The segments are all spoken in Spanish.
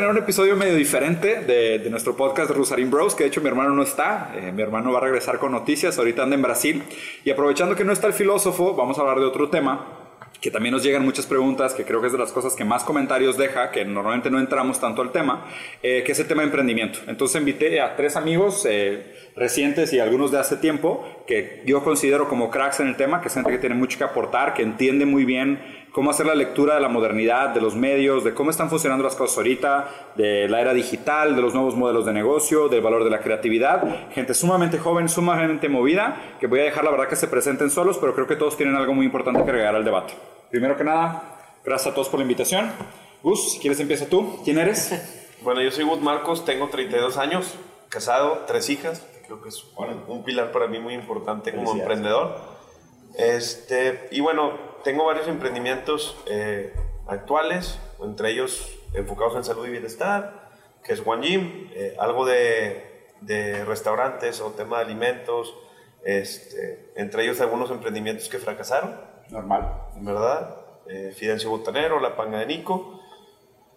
tener un episodio medio diferente de, de nuestro podcast Rusarín Bros, que de hecho mi hermano no está. Eh, mi hermano va a regresar con noticias, ahorita anda en Brasil. Y aprovechando que no está el filósofo, vamos a hablar de otro tema que también nos llegan muchas preguntas, que creo que es de las cosas que más comentarios deja, que normalmente no entramos tanto al tema, eh, que es el tema de emprendimiento. Entonces invité a tres amigos eh, recientes y algunos de hace tiempo, que yo considero como cracks en el tema, que es gente que tiene mucho que aportar, que entiende muy bien cómo hacer la lectura de la modernidad, de los medios, de cómo están funcionando las cosas ahorita, de la era digital, de los nuevos modelos de negocio, del valor de la creatividad. Gente sumamente joven, sumamente movida, que voy a dejar la verdad que se presenten solos, pero creo que todos tienen algo muy importante que agregar al debate. Primero que nada, gracias a todos por la invitación. Gus, si quieres empieza tú. ¿Quién eres? Bueno, yo soy Gus Marcos, tengo 32 años, casado, tres hijas, creo que es un pilar para mí muy importante como emprendedor. Este, y bueno, tengo varios emprendimientos eh, actuales, entre ellos enfocados en salud y bienestar, que es One Gym, eh, algo de, de, restaurantes o tema de alimentos, este, entre ellos algunos emprendimientos que fracasaron. Normal. ¿Verdad? Eh, Fidencio Botanero, La Panga de Nico.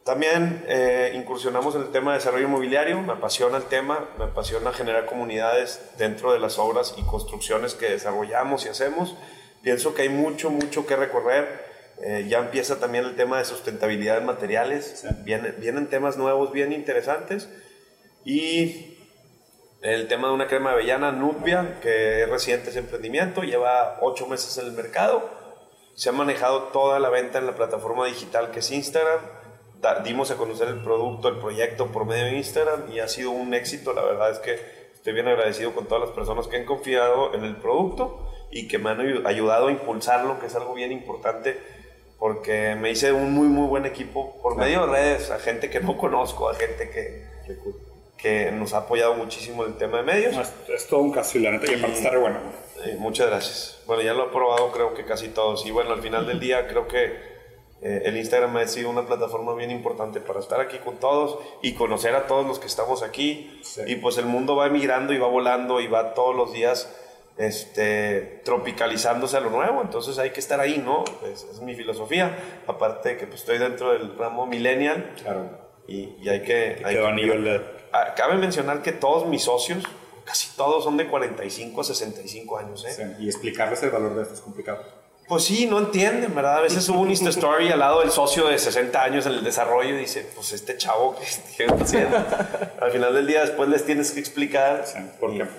También eh, incursionamos en el tema de desarrollo inmobiliario, me apasiona el tema, me apasiona generar comunidades dentro de las obras y construcciones que desarrollamos y hacemos. Pienso que hay mucho, mucho que recorrer. Eh, ya empieza también el tema de sustentabilidad en materiales, vienen, vienen temas nuevos bien interesantes. Y el tema de una crema de avellana, Nubia, que es reciente ese emprendimiento, lleva ocho meses en el mercado. Se ha manejado toda la venta en la plataforma digital que es Instagram dimos a conocer el producto, el proyecto por medio de Instagram y ha sido un éxito. La verdad es que estoy bien agradecido con todas las personas que han confiado en el producto y que me han ayudado a impulsarlo, que es algo bien importante porque me hice un muy, muy buen equipo por medio de redes, a gente que no conozco, a gente que, que nos ha apoyado muchísimo en el tema de medios. es, todo un caso y la neta, y aparte está re bueno. muchas gracias. Bueno, ya lo he probado creo que casi todos. Y bueno, al final del día creo que eh, el Instagram ha sido una plataforma bien importante para estar aquí con todos y conocer a todos los que estamos aquí. Y pues el mundo va emigrando y va volando y va todos los días este, tropicalizándose a lo nuevo. Entonces hay que estar ahí, ¿no? Es, es mi filosofía. Aparte de que pues, estoy dentro del ramo millennial. Claro. Y, y hay que... hay que nivel de... Ah, cabe mencionar que todos mis socios, casi todos son de 45 a 65 años. ¿eh? y explicarles el valor de esto es complicado. Pues sí, no entienden, ¿verdad? A veces hubo un Insta Story al lado del socio de 60 años en el desarrollo y dice, pues este chavo, ¿qué está haciendo? Al final del día después les tienes que explicar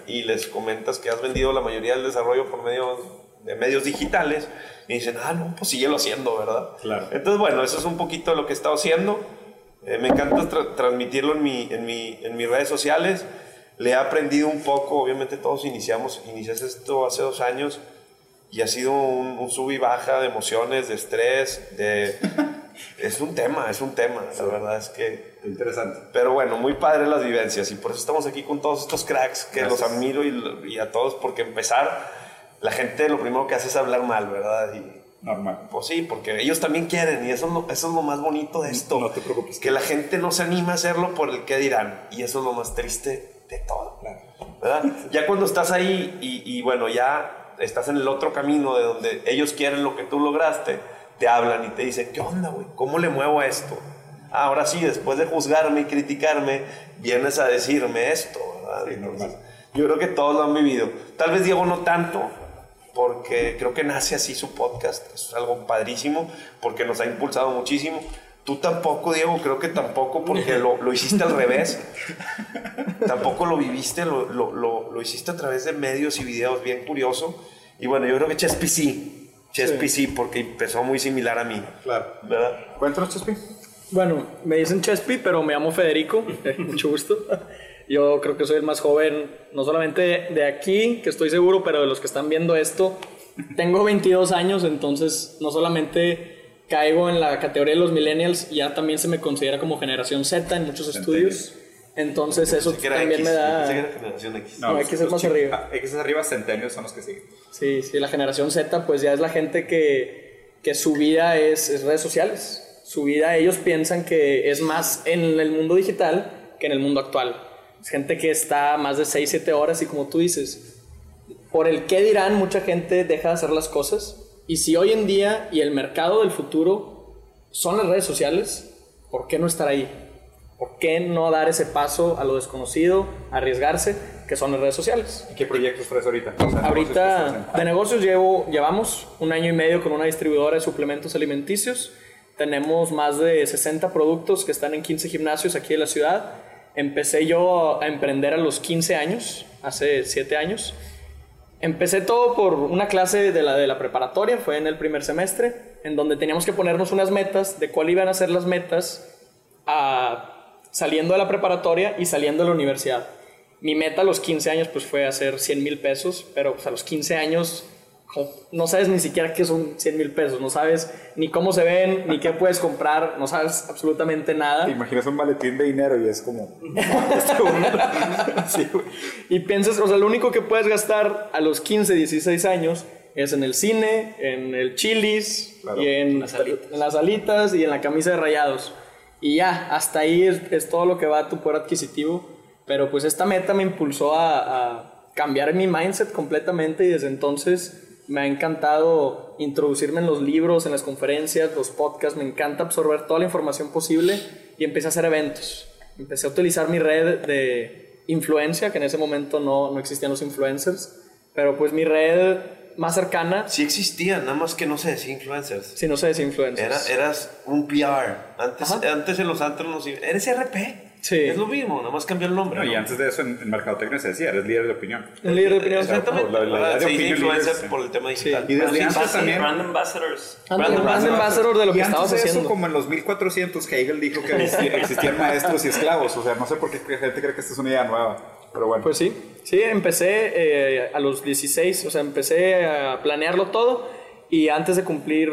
y, les comentas que has vendido la mayoría del desarrollo por medio de medios digitales y dicen, ah, no, pues síguelo haciendo, ¿verdad? Claro. Entonces, bueno, eso es un poquito lo que he estado haciendo. Eh, me encanta transmitirlo en, mi, en, mi, en mis redes sociales. Le he aprendido un poco, obviamente todos iniciamos, iniciaste esto hace dos años y ha sido un, sub y baja de emociones, de estrés, de... es un tema, es un tema, la verdad es que... Interesante. Pero bueno, muy padre las vivencias y por eso estamos aquí con todos estos cracks que los admiro y, y, a todos porque empezar, la gente lo primero que hace es hablar mal, ¿verdad? Y, Normal. Pues sí, porque ellos también quieren y eso es lo, eso es lo más bonito de esto. No te preocupes. Que la gente no se anima a hacerlo por el qué dirán y eso es lo más triste de todo. Claro. ¿verdad? Ya cuando estás ahí y, y bueno, ya estás en el otro camino de donde ellos quieren lo que tú lograste, te hablan y te dicen, ¿qué onda, güey? ¿Cómo le muevo a esto? ahora sí, después de juzgarme y criticarme, vienes a decirme esto, normal. Yo creo que todos lo han vivido. Tal vez Diego no tanto, porque creo que nace así su podcast. es algo padrísimo, porque nos ha impulsado muchísimo. Tú tampoco, Diego, creo que tampoco, porque lo, lo hiciste al revés. tampoco lo viviste, lo, lo, lo, hiciste a través de medios y videos, bien curioso. Y bueno, yo creo que Chespi sí. Chespi sí. porque empezó muy similar a mí. Claro. ¿Verdad? Cuéntanos, Chespi. Bueno, me dicen Chespi, pero me llamo Federico. Mucho gusto. Yo creo que soy el más joven, no solamente de aquí, que estoy seguro, pero de los que están viendo esto. Tengo 22 años, entonces no solamente caigo en la categoría de los millennials, ya también se me considera como generación Z en muchos estudios. Entonces eso también me da... No, hay que ser más arriba. X es arriba, centenios son los que siguen. Sí, sí, la generación Z pues ya es la gente que, que su vida es, es, redes sociales. Su vida ellos piensan que es más en el mundo digital que en el mundo actual. Es gente que está más de 6, 7 horas y como tú dices, por el qué dirán mucha gente deja de hacer las cosas y si hoy en día y el mercado del futuro son las redes sociales, ¿por qué no estar ahí? ¿Por qué no dar ese paso a lo desconocido, arriesgarse, que son las redes sociales? ¿Y qué proyectos traes ahorita? O sea, Ahorita de negocios llevo, llevamos un año y medio con una distribuidora de suplementos alimenticios. Tenemos más de 60 productos que están en 15 gimnasios aquí en la ciudad. Empecé yo a emprender a los 15 años, hace 7 años. Empecé todo por una clase de la, de la preparatoria, fue en el primer semestre, en donde teníamos que ponernos unas metas de cuál iban a ser las metas a, saliendo de la preparatoria y saliendo de la universidad. Mi meta a los 15 años pues fue hacer 100 mil pesos, pero pues, a los 15 años no sabes ni siquiera qué son 100 mil pesos, no sabes ni cómo se ven, ni qué puedes comprar, no sabes absolutamente nada. Te imaginas un maletín de dinero y es como... sí, y piensas, o sea, lo único que puedes gastar a los 15, 16 años es en el cine, en el chilis, y en las, alitas. en las alitas y en la camisa de rayados. Y ya, hasta ahí es, es, todo lo que va a tu poder adquisitivo. Pero pues esta meta me impulsó a, a cambiar mi mindset completamente y desde entonces me ha encantado introducirme en los libros, en las conferencias, los podcasts, me encanta absorber toda la información posible y empecé a hacer eventos. Empecé a utilizar mi red de influencia, que en ese momento no, no existían los influencers, pero pues mi red más cercana. Sí existían, nada más que no se decía influencers. Sí, no se decía influencers. Era, eras un PR. Antes, antes en los antros nos eres RP. Sí. Es lo mismo, nada más cambió el nombre. No, ¿no? Y antes de eso, en, en mercadotecnia se decía, eres líder de opinión. Un líder de opinión. Exactamente. La- la- la idea de influencer leaders, por el tema digital. Y desde Sí, antes sí, también. Brand ambassadors. Ándale, brand ambassador de lo y que antes estabas de eso, haciendo. como en los 1400, Hegel dijo que existían maestros y esclavos. O sea, no sé por qué gente cree que esta es una idea nueva. Pero bueno. Pues sí, sí, empecé eh, a los 16, o sea, empecé a planearlo todo y antes de cumplir,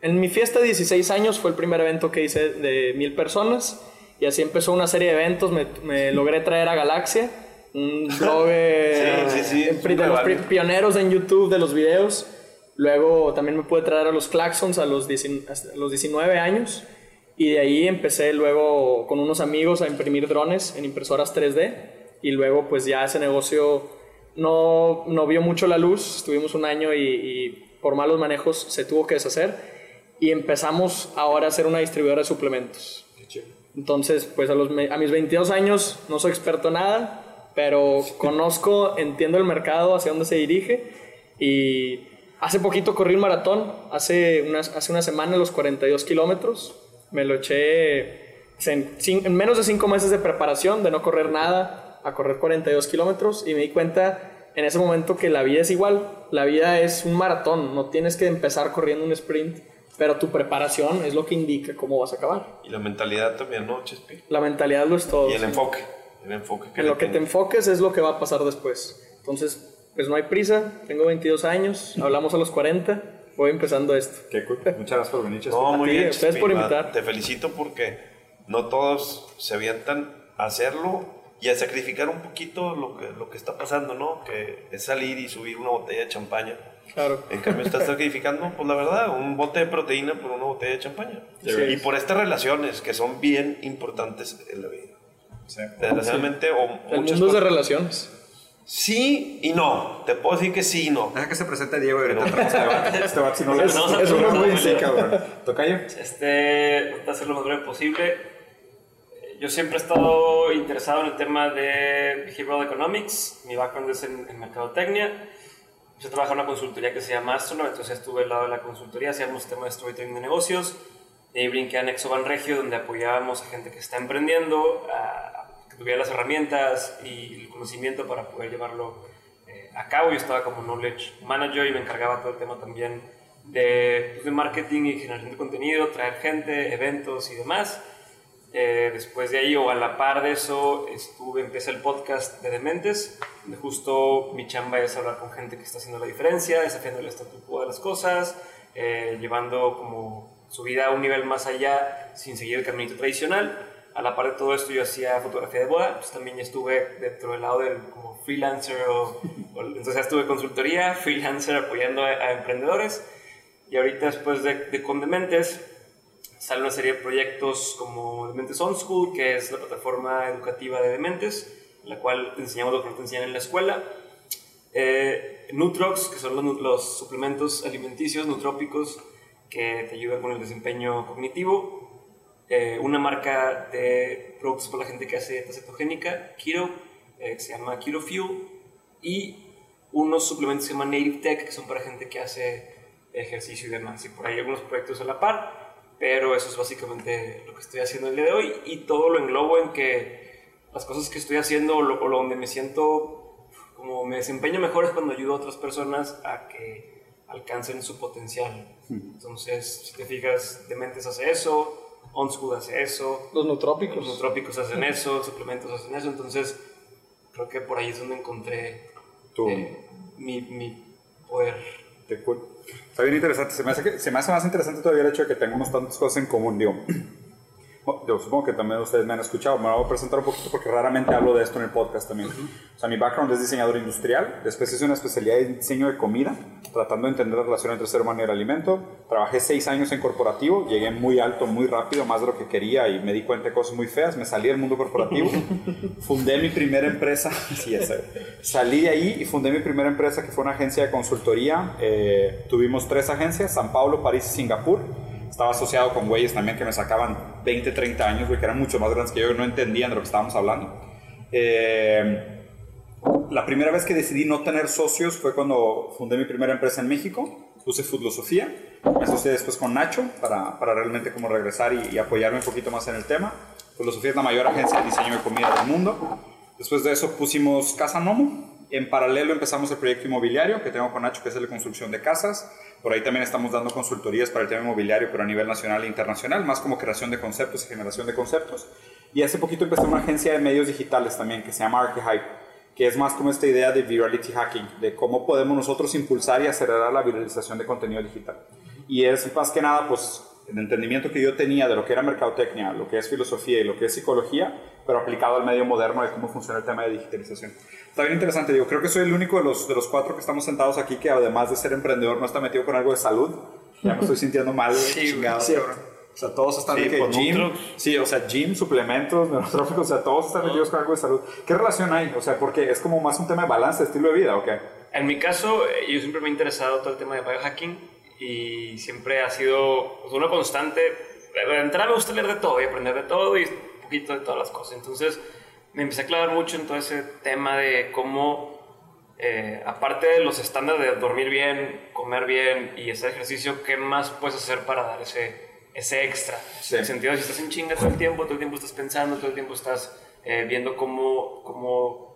en mi fiesta de 16 años fue el primer evento que hice de mil personas y así empezó una serie de eventos, me, me logré traer a Galaxia, un blog Sí, sí, sí, de los pioneros en YouTube de los videos. Luego también me pude traer a los Claxons a los, 19 hasta los 19 años. Y de ahí empecé luego con unos amigos a imprimir drones en impresoras 3D. Y luego pues ya ese negocio no, no vio mucho la luz. Estuvimos un año y, y por malos manejos se tuvo que deshacer. Y empezamos ahora a hacer una distribuidora de suplementos. Entonces, pues a, los, a mis 22 años no soy experto en nada, pero conozco, entiendo el mercado, hacia dónde se dirige. Y hace poquito corrí un maratón, hace, unas, hace una semana, los 42 kilómetros. Me lo eché en, en menos de 5 meses de preparación, de no correr nada, a correr 42 kilómetros. Y me di cuenta en ese momento que la vida es igual. La vida es un maratón, no tienes que empezar corriendo un sprint. Pero tu preparación es lo que indica cómo vas a acabar. Y la mentalidad también, ¿no, Chespi? La mentalidad lo es todo. Y el sí. enfoque. El enfoque que En lo que te enfoques es lo que va a pasar después. Entonces, pues no hay prisa. Tengo 22 años, hablamos a los 40. Voy empezando esto. Qué cool. Muchas gracias por venir, Chespi. No, muy ti, bien. ustedes Chespi, por invitar. Te felicito porque no todos se avientan a hacerlo y a sacrificar un poquito lo que, lo que está pasando, ¿no? Que es salir y subir una botella de champaña. Claro. En cambio, estás sacrificando, pues la verdad, un bote de proteína por una botella de champaña. Sí. Y por estas relaciones que son bien importantes en la vida. Sí. Desgraciadamente, o El muchas mundo es de relaciones. Sí y no. Te puedo decir que sí y no. Deja que se presente Diego y ahorita. Este vato si no Es- es uno programar muy Sí, cabrón. Tocayo. Este, voy a hacer lo más breve posible. Yo siempre he estado interesado en el tema de Behavioral Economics. Mi background es en, en mercadotecnia. Yo trabajo en una consultoría que se llama Astronaut, entonces estuve al lado de la consultoría, hacíamos temas de storytelling de negocios. Y brinqué a Nexo Ban Regio, donde apoyábamos a gente que está emprendiendo, a que tuviera las herramientas y el conocimiento para poder llevarlo eh, a cabo. Yo estaba como Knowledge Manager y me encargaba todo el tema también de, pues, de marketing y generación de contenido, traer gente, eventos y demás. Eh, después de ahí, o a la par de eso, estuve, empecé el podcast de Dementes, donde justo mi chamba es hablar con gente que está haciendo la diferencia, desafiando el statu quo de las cosas, eh, llevando como su vida a un nivel más allá sin seguir el caminito tradicional. A la par de todo esto, yo hacía fotografía de boda, pues también estuve dentro del lado del como freelancer, o, o- entonces estuve consultoría, freelancer apoyando a, a emprendedores. Y ahorita, después de, de Con Dementes, sale una serie de proyectos como Dementes On School, que es la plataforma educativa de Dementes, en la cual te enseñamos lo que no te enseñan en la escuela. Eh, Nutrox, que son los, los suplementos alimenticios nutrópicos que te ayudan con el desempeño cognitivo. eh, una marca de productos para la gente que hace dieta cetogénica, Keto, eh, que se llama Keto Fuel, y unos suplementos que se llaman Native Tech, que son para gente que hace ejercicio y demás. Y por ahí algunos proyectos a la par, pero eso es básicamente lo que estoy haciendo el día de hoy y todo lo englobo en que las cosas que estoy haciendo o, lo, o donde me siento como me desempeño mejor es cuando ayudo a otras personas a que alcancen su potencial. Entonces, si te fijas, Dementes hace eso, OnSchool hace eso, Los nutrópicos. los nootrópicos hacen eso, suplementos hacen eso, entonces creo que por ahí es donde encontré eh, mi, mi poder. Qué cool. Está bien interesante. Se me, hace más interesante todavía el hecho de que tengamos tantas cosas en común. Digo, yo supongo que también ustedes me han escuchado. Me voy a presentar un poquito porque raramente hablo de esto en el podcast también. O sea, mi background es diseñador industrial. Después hice una especialidad en diseño de comida, tratando de entender la relación entre ser humano y el alimento. Trabajé seis años en corporativo. Llegué muy alto, muy rápido, más de lo que quería y me di cuenta de cosas muy feas. Me salí del mundo corporativo. fundé mi primera empresa. sí, sé. Salí de ahí y fundé mi primera empresa que fue una agencia de consultoría. Eh, tuvimos tres agencias, San Pablo, París y Singapur. Estaba asociado con güeyes también que me sacaban 20, 30 años, güey, que eran mucho más grandes que yo y no entendían de lo que estábamos hablando. Eh, la primera vez que decidí no tener socios fue cuando fundé mi primera empresa en México. Puse Filosofía. Me asocié después con Nacho para, para realmente como regresar y, y apoyarme un poquito más en el tema. Filosofía es la mayor agencia de diseño de comida del mundo. Después de eso pusimos Casa Nomo. En paralelo empezamos el proyecto inmobiliario que tengo con Nacho, que es de construcción de casas. Por ahí también estamos dando consultorías para el tema inmobiliario, pero a nivel nacional e internacional, más como creación de conceptos y generación de conceptos. Y hace poquito empecé una agencia de medios digitales también que se llama Archehype, que es más como esta idea de virality hacking, de cómo podemos nosotros impulsar y acelerar la viralización de contenido digital. Y es más que nada, pues, el entendimiento que yo tenía de lo que era mercadotecnia, lo que es filosofía y lo que es psicología, pero aplicado al medio moderno de cómo funciona el tema de digitalización. Está bien interesante, digo, creo que soy el único de los, de los cuatro que estamos sentados aquí que además de ser emprendedor no está metido con algo de salud. Ya me estoy sintiendo mal, Sí, chingado, sí. O sea, todos están Sí, que gym, sí, o sea, gym, suplementos, neurotróficos, o sea, todos están metidos con algo de salud. ¿Qué relación hay? O sea, porque es como más un tema de balance, de estilo de vida, ¿o qué? En mi caso, eh, yo siempre me he interesado todo el tema de biohacking y siempre ha sido pues, una constante. De entrada me gusta leer de todo y aprender de todo y un poquito de todas las cosas. Entonces me empecé a clavar mucho en todo ese tema de cómo, eh, aparte de los estándares de dormir bien, comer bien y hacer ejercicio, ¿qué más puedes hacer para dar ese, ese extra? Sí. En el sentido de si estás en chinga todo el tiempo, todo el tiempo estás pensando, todo el tiempo estás eh, viendo cómo, cómo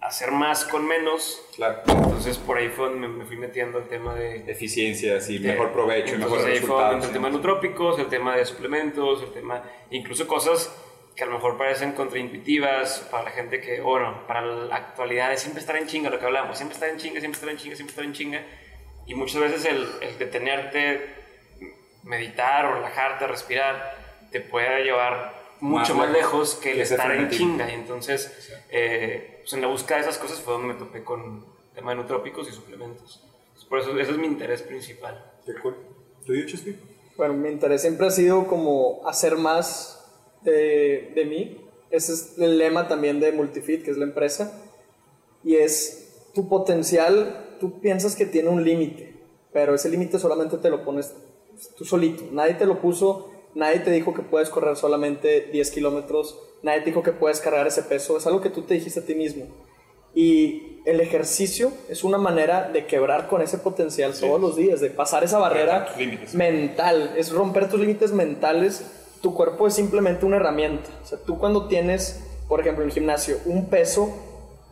hacer más con menos. Claro. Entonces por ahí fue donde me, fui metiendo el tema de... Eficiencias y de- mejor provecho mejor ahí fue resultados. donde el tema de nutrópicos, el tema de suplementos, el tema... Incluso cosas que a lo mejor parecen contraintuitivas para la gente que, bueno, para la actualidad es siempre estar en chinga, lo que hablamos, siempre estar en chinga, siempre estar en chinga, siempre estar en chinga. Y muchas veces el, el detenerte, meditar o relajarte, respirar, te puede llevar mucho Más más, lejos que el que estar en chinga. Y entonces, eh, pues en la búsqueda de esas cosas fue donde me topé con el tema de nutrópicos y suplementos. Entonces, por eso ese es mi interés principal. Qué cool. ¿Tú, Chespi? Bueno, mi interés siempre ha sido como hacer más de, de mí. Ese es el lema también de Multifit, que es la empresa. Y es tu potencial, tú piensas que tiene un límite, pero ese límite solamente te lo pones tú solito. Nadie te lo puso, nadie te dijo que puedes correr solamente 10 kilómetros, nadie te dijo que puedes cargar ese peso. Es algo que tú te dijiste a ti mismo. Y el ejercicio es una manera de quebrar con ese potencial todos los días, de pasar esa barrera mental, es romper tus límites mentales. Tu cuerpo es simplemente una herramienta. O sea, tú cuando tienes, por ejemplo, en el gimnasio, un peso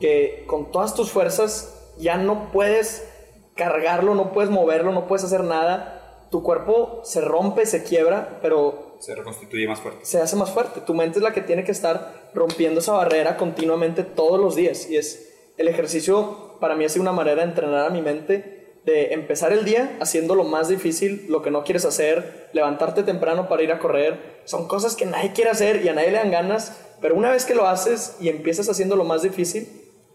que con todas tus fuerzas ya no puedes cargarlo, no puedes moverlo, no puedes hacer nada, tu cuerpo se rompe, se quiebra, pero Se reconstituye más fuerte. se hace más fuerte. Tu mente es la que tiene que estar rompiendo esa barrera continuamente todos los días. Y es el ejercicio, para mí ha sido una manera de entrenar a mi mente, de empezar el día haciendo lo más difícil, lo que no quieres hacer, levantarte temprano para ir a correr. Son cosas que nadie quiere hacer y a nadie le dan ganas, pero una vez que lo haces y empiezas haciendo lo más difícil,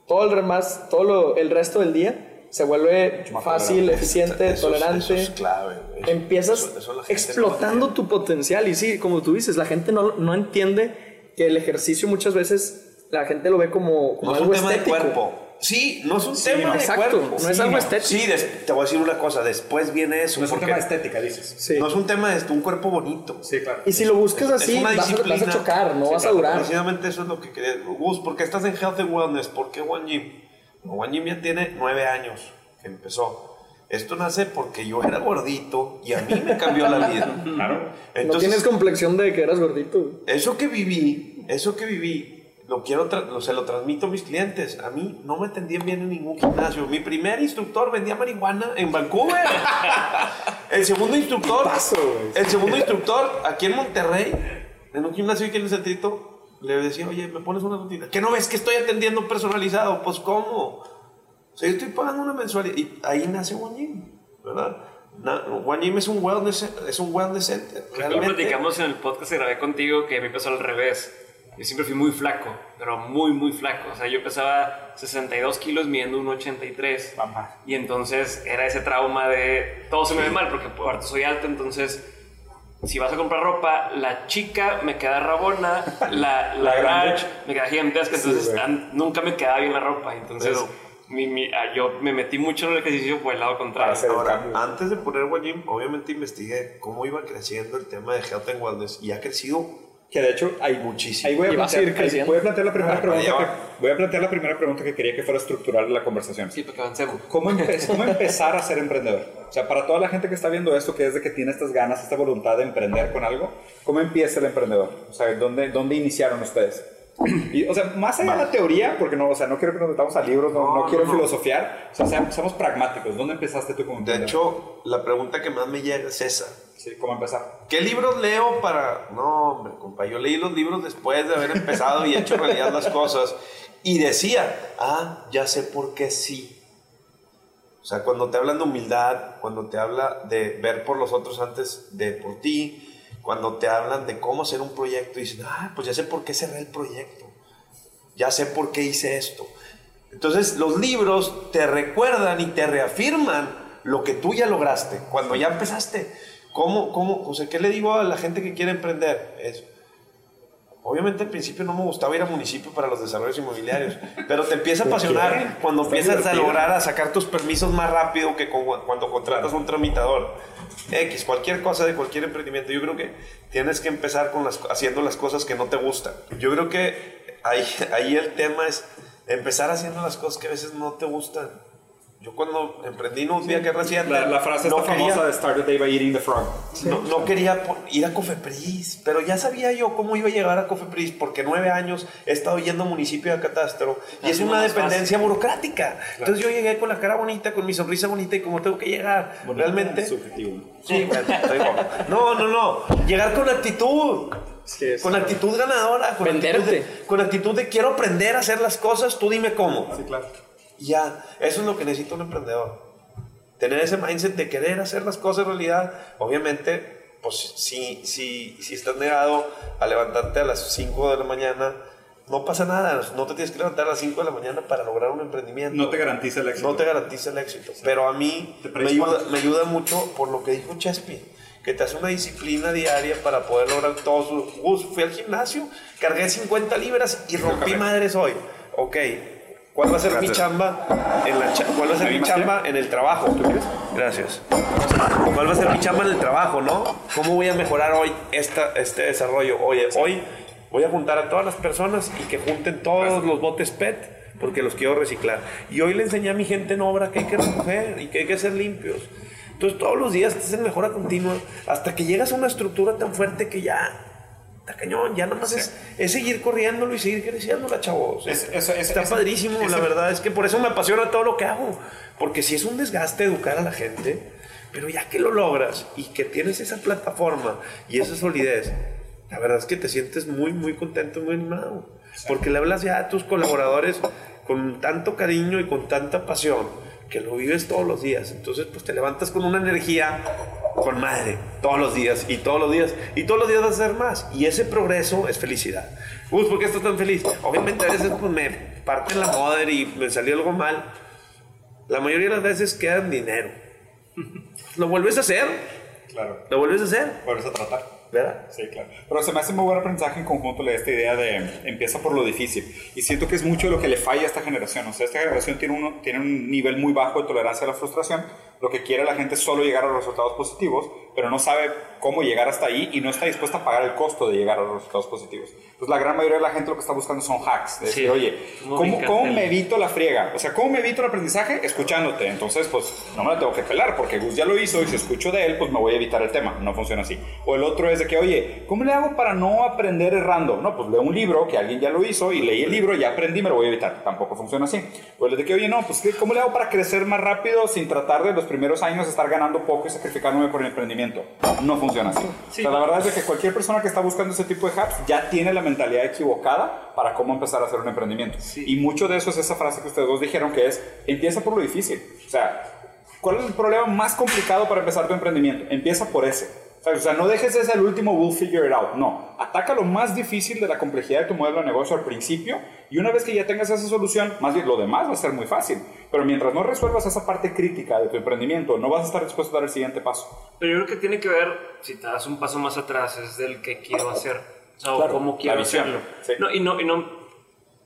todo el, remás, todo lo- el resto del día se vuelve fácil, tolerante. eficiente, Eso es- tolerante Eso es clave. güey. empiezas Eso- gente explotando no tu potencial. Y sí, como tú dices, la gente no, no entiende que el ejercicio muchas veces la gente lo ve como, como No es algo un tema estético. de cuerpo. Sí, no es un tema de exacto, cuerpo. no es Sí, algo estético. Sí, des- te voy a decir una cosa, después viene eso. No es un tema de estética, dices. Sí. No es un tema de un cuerpo bonito. Sí, claro. Y si lo buscas Es- así, es vas, a- vas a chocar, no Sí, vas a claro, durar. Precisamente eso es lo que quería. Gus, ¿por qué estás en Health and Wellness? ¿Por qué One Gym? One Gym ya tiene nueve años que empezó. Esto nace porque yo era gordito y a mí me cambió la vida. Claro. no Entonces, tienes complexión de que eras gordito. eso que viví, eso que viví, lo quiero, lo- se lo transmito a mis clientes. A mí no me atendían bien en ningún gimnasio. Mi primer instructor vendía marihuana en Vancouver. el segundo instructor, Paso, güey. el segundo instructor aquí en Monterrey, en un gimnasio aquí en el centrito, le decía, oye, me pones una rutina. ¿Qué no ves que estoy atendiendo personalizado? Pues cómo. O sea, yo estoy pagando una mensualidad y ahí nace One Gym, ¿verdad? Gym es un wellness, es un wellness center. Lo platicamos en el podcast que grabé contigo que me empezó al revés. Yo siempre fui muy flaco, pero muy, muy flaco. O sea, yo pesaba 62 kilos midiendo un 83. Mamá. Y entonces era ese trauma de todo se me ve mal porque aparte soy alto, entonces si vas a comprar ropa, la chica me queda rabona, la, la, La large me queda gigantesca, entonces nunca me quedaba bien la ropa. Entonces mi- mi- ah, yo me metí mucho en el ejercicio por el lado contrario. Ahora, antes de poner One Gym, obviamente investigué cómo iba creciendo el tema de Health and Wellness y ha crecido Que de hecho hay Muchísimo. Ahí voy a, Y plantear, ahí voy a plantear la primera Ah, pregunta. Que, voy a plantear la primera pregunta que quería que fuera estructural la conversación. Sí, para que avancemos. ¿Cómo, empe- cómo empezar a ser emprendedor? O sea, para toda la gente que está viendo esto, que es de que tiene estas ganas, esta voluntad de emprender con algo, ¿cómo empieza el emprendedor? O sea, ¿dónde, dónde iniciaron ustedes? Y, o sea, más allá de la teoría, porque no, o sea, no quiero que nos metamos a libros, no, No, no quiero no, filosofiar, o sea, seamos, seamos pragmáticos. ¿Dónde empezaste tú como De hecho, la pregunta que más me llega es esa. Sí, ¿cómo empezar? ¿Qué libros leo para...? No, hombre, compa, yo leí los libros después de haber empezado y hecho realidad las cosas. Y decía, ah, ya sé por qué sí. O sea, cuando te hablan de humildad, cuando te habla de ver por los otros antes de por ti, cuando te hablan de cómo hacer un proyecto, y dicen, ah, pues ya sé por qué cerré el proyecto. Ya sé por qué hice esto. Entonces, los libros te recuerdan y te reafirman lo que tú ya lograste, cuando ya empezaste. ¿Cómo, cómo, o sea, qué le digo a la gente que quiere emprender? Obviamente al principio no me gustaba ir a municipio para los desarrollos inmobiliarios, pero te empieza a apasionar cuando empiezas a lograr a sacar tus permisos más rápido que cuando contratas a un tramitador. X, cualquier cosa de cualquier emprendimiento. Yo creo que tienes que empezar con las, haciendo las cosas que no te gustan. Yo creo que ahí, ahí el tema es empezar haciendo las cosas que a veces no te gustan. Yo cuando emprendí no un día que recién La, la frase no esta quería- famosa de Start the Day by Eating the Frog. no, no quería ir a Cofepris, pero ya sabía yo cómo iba a llegar a Cofepris, porque nueve años he estado yendo a municipio de catastro y es una dependencia burocrática. Entonces yo llegué con la cara bonita, con mi sonrisa bonita y como tengo que llegar. Realmente. Subjetivo. Sí, bueno, estoy. No, no, no. Llegar con actitud. Sí, es- Con actitud ganadora. Con actitud, de, con actitud de quiero aprender a hacer las cosas, tú dime cómo. Sí, claro. Ya, eso es lo que necesita un emprendedor. Tener ese mindset de querer hacer las cosas realidad. Obviamente, pues si, si, si estás negado a levantarte a las 5 de la mañana, no pasa nada. No te tienes que levantar a las 5 de la mañana para lograr un emprendimiento. No te garantiza el éxito. No te garantiza el éxito. Pero a mí me ayuda, me ayuda mucho por lo que dijo Chespi. Que te hace una disciplina diaria para poder lograr todo su... Gus, fui al gimnasio, cargué 50 libras y rompí madres hoy. Ok, ¿cuál va a ser mi Gracias. chamba en la cha- ¿Cuál va a ser ¿Hay mi chamba en el trabajo? Gracias. ¿Cuál va a ser mi chamba en el trabajo, no? ¿Cómo voy a mejorar hoy esta, este desarrollo? Oye, hoy voy a juntar a todas las personas y que junten todos los botes PET porque los quiero reciclar. Y hoy le enseñé a mi gente en obra que hay que recoger y que hay que ser limpios. Entonces todos los días estás en mejora continua hasta que llegas a una estructura tan fuerte que ya está cañón, ya nada más es, es seguir corriéndolo y seguir creciéndola, chavos. Es- eso- está padrísimo, la verdad es que por eso me apasiona todo lo que hago, porque si es un desgaste educar a la gente, pero ya que lo logras y que tienes esa plataforma y esa solidez, la verdad es que te sientes muy, muy contento, muy animado, porque le hablas ya a tus colaboradores con tanto cariño y con tanta pasión que lo vives todos los días. Entonces, pues te levantas con una energía con madre todos los días y todos los días y todos los días vas a hacer más. Y ese progreso es felicidad. Gus, ¿por qué estás tan feliz? Obviamente a veces pues, me parten la madre y me salió algo mal. La mayoría de las veces quedan dinero. Lo vuelves a hacer, Claro. lo vuelves a hacer. Vuelves a tratar. ¿verdad? Sí, claro. Pero se me hace muy buen aprendizaje en conjunto de esta idea de empieza por lo difícil. Y siento que es mucho lo que le falla a esta generación. O sea, esta generación tiene, uno, tiene un nivel muy bajo de tolerancia a la frustración. Lo que quiere la gente es solo llegar a los resultados positivos, pero no sabe cómo llegar hasta ahí y no está dispuesta a pagar el costo de llegar a los resultados positivos. Entonces, la gran mayoría de la gente lo que está buscando son hacks. De decir, Sí. oye, ¿Cómo ¿cómo, brincarte ¿cómo el- me evito la friega? O sea, ¿cómo me evito el aprendizaje? Escuchándote. Entonces, pues, no me la tengo que pelar porque Gus ya lo hizo y si escucho de él, pues me voy a evitar el tema. No funciona así. O el otro es de que, oye, ¿cómo le hago para no aprender errando? No, pues leo un libro que alguien ya lo hizo y leí el libro, ya aprendí, me lo voy a evitar. Tampoco funciona así. O el de que, oye, no, pues, ¿qué- ¿cómo le hago para crecer más rápido sin tratar de los primeros años estar ganando poco y sacrificándome por el emprendimiento? No funciona así. Sí. O sea, la verdad es que cualquier persona que está buscando ese tipo de hacks ya tiene la mentalidad equivocada para cómo empezar a hacer un emprendimiento. Y mucho de eso es esa frase que ustedes dos dijeron que es, empieza por lo difícil. O sea, ¿cuál es el problema más complicado para empezar tu emprendimiento? Empieza por ese. O sea, no dejes ese al último, we'll figure it out. No, ataca lo más difícil de la complejidad de tu modelo de negocio al principio y una vez que ya tengas esa solución, más bien lo demás va a ser muy fácil. Pero mientras no resuelvas esa parte crítica de tu emprendimiento, no vas a estar dispuesto a dar el siguiente paso. Pero yo creo que tiene que ver, si te das un paso más atrás, es del que quiero hacer. O sea, o cómo quiero hacerlo. sí. No, y no, y no,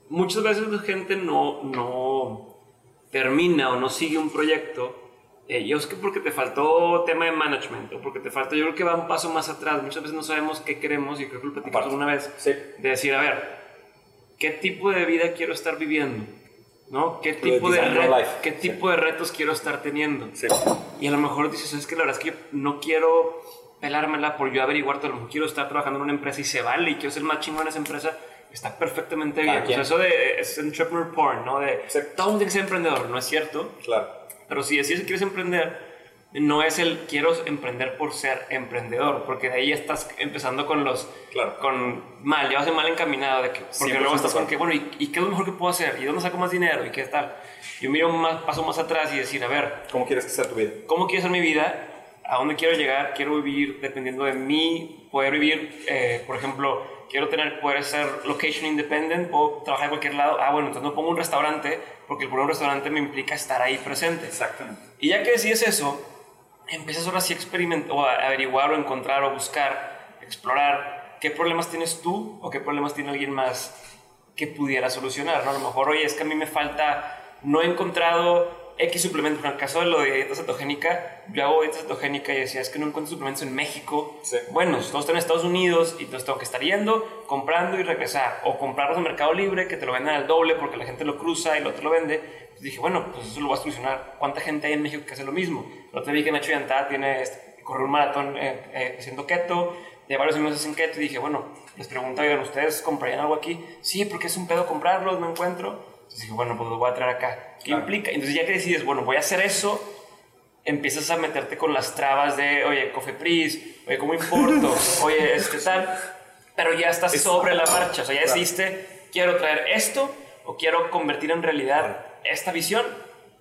muchas veces la gente no, no termina o no sigue un proyecto. Eh, y es que porque te faltó tema de management o porque te faltó, yo creo que va un paso más atrás. Muchas veces no sabemos qué queremos y creo que lo platicamos Aparte. alguna vez. Sí. De decir, a ver, ¿qué tipo de vida quiero estar viviendo? ¿No? ¿Qué tipo de. ¿qué Sí. tipo de retos quiero estar teniendo? Sí. Y a lo mejor dices, es que la verdad es que yo no quiero pelármela por yo averiguar todo. A lo mejor quiero estar trabajando en una empresa y se vale y quiero ser más chingón en esa empresa. Está perfectamente bien. O sea, eso de es entrepreneur porn, ¿no? De todo mundo tiene que ser emprendedor. No es cierto. Claro. Pero si decides que quieres emprender, no es el quiero emprender por ser emprendedor, porque de ahí estás empezando con los Claro. con mal, ya vas mal encaminado de que porque 100% luego estás con que bueno, ¿y, y qué es lo mejor que puedo hacer? ¿Y dónde saco más dinero? ¿Y qué tal? Yo miro más, paso más atrás y decir, a ver, ¿Cómo quieres que sea tu vida? ¿cómo quiero hacer mi vida? ¿A dónde quiero llegar? Quiero vivir dependiendo de mí, poder vivir, eh, por ejemplo, quiero tener, poder ser location independent, puedo trabajar en cualquier lado. Ah, bueno, entonces no pongo un restaurante, porque el poner un restaurante me implica estar ahí presente. Exactamente. Y ya que decides eso, empiezas ahora sí a experimentar, o a averiguar, o encontrar, o buscar, explorar qué problemas tienes tú o qué problemas tiene alguien más que pudiera solucionar. ¿no? A lo mejor, oye, es que a mí me falta, no he encontrado X suplemento. En el caso de lo de dieta cetogénica, yo hago dieta cetogénica y decía, es que no encuentro suplementos en México. Sí. Bueno, todos están en Estados Unidos y entonces tengo que estar yendo, comprando y regresar. O comprarlos en Mercado Libre, que te lo venden al doble porque la gente lo cruza y el otro lo vende. Entonces dije, bueno, pues eso lo voy a solucionar. ¿Cuánta gente hay en México que hace lo mismo? Otro día vi que Nacho Yantá tiene, este, corrió un maratón eh, eh, haciendo keto, de varios amigos hacen keto y dije, bueno, les pregunto, oigan, ¿ustedes comprarían algo aquí? Sí, porque es un pedo comprarlos, no encuentro. Entonces dije, bueno, pues lo voy a traer acá. ¿Qué Claro. implica? Entonces ya que decides, bueno, voy a hacer eso, empiezas a meterte con las trabas de, oye, Cofepris, oye, ¿cómo importo? Oye, este tal. Pero ya estás sobre la marcha, o sea, ya decidiste, quiero traer esto o quiero convertir en realidad esta visión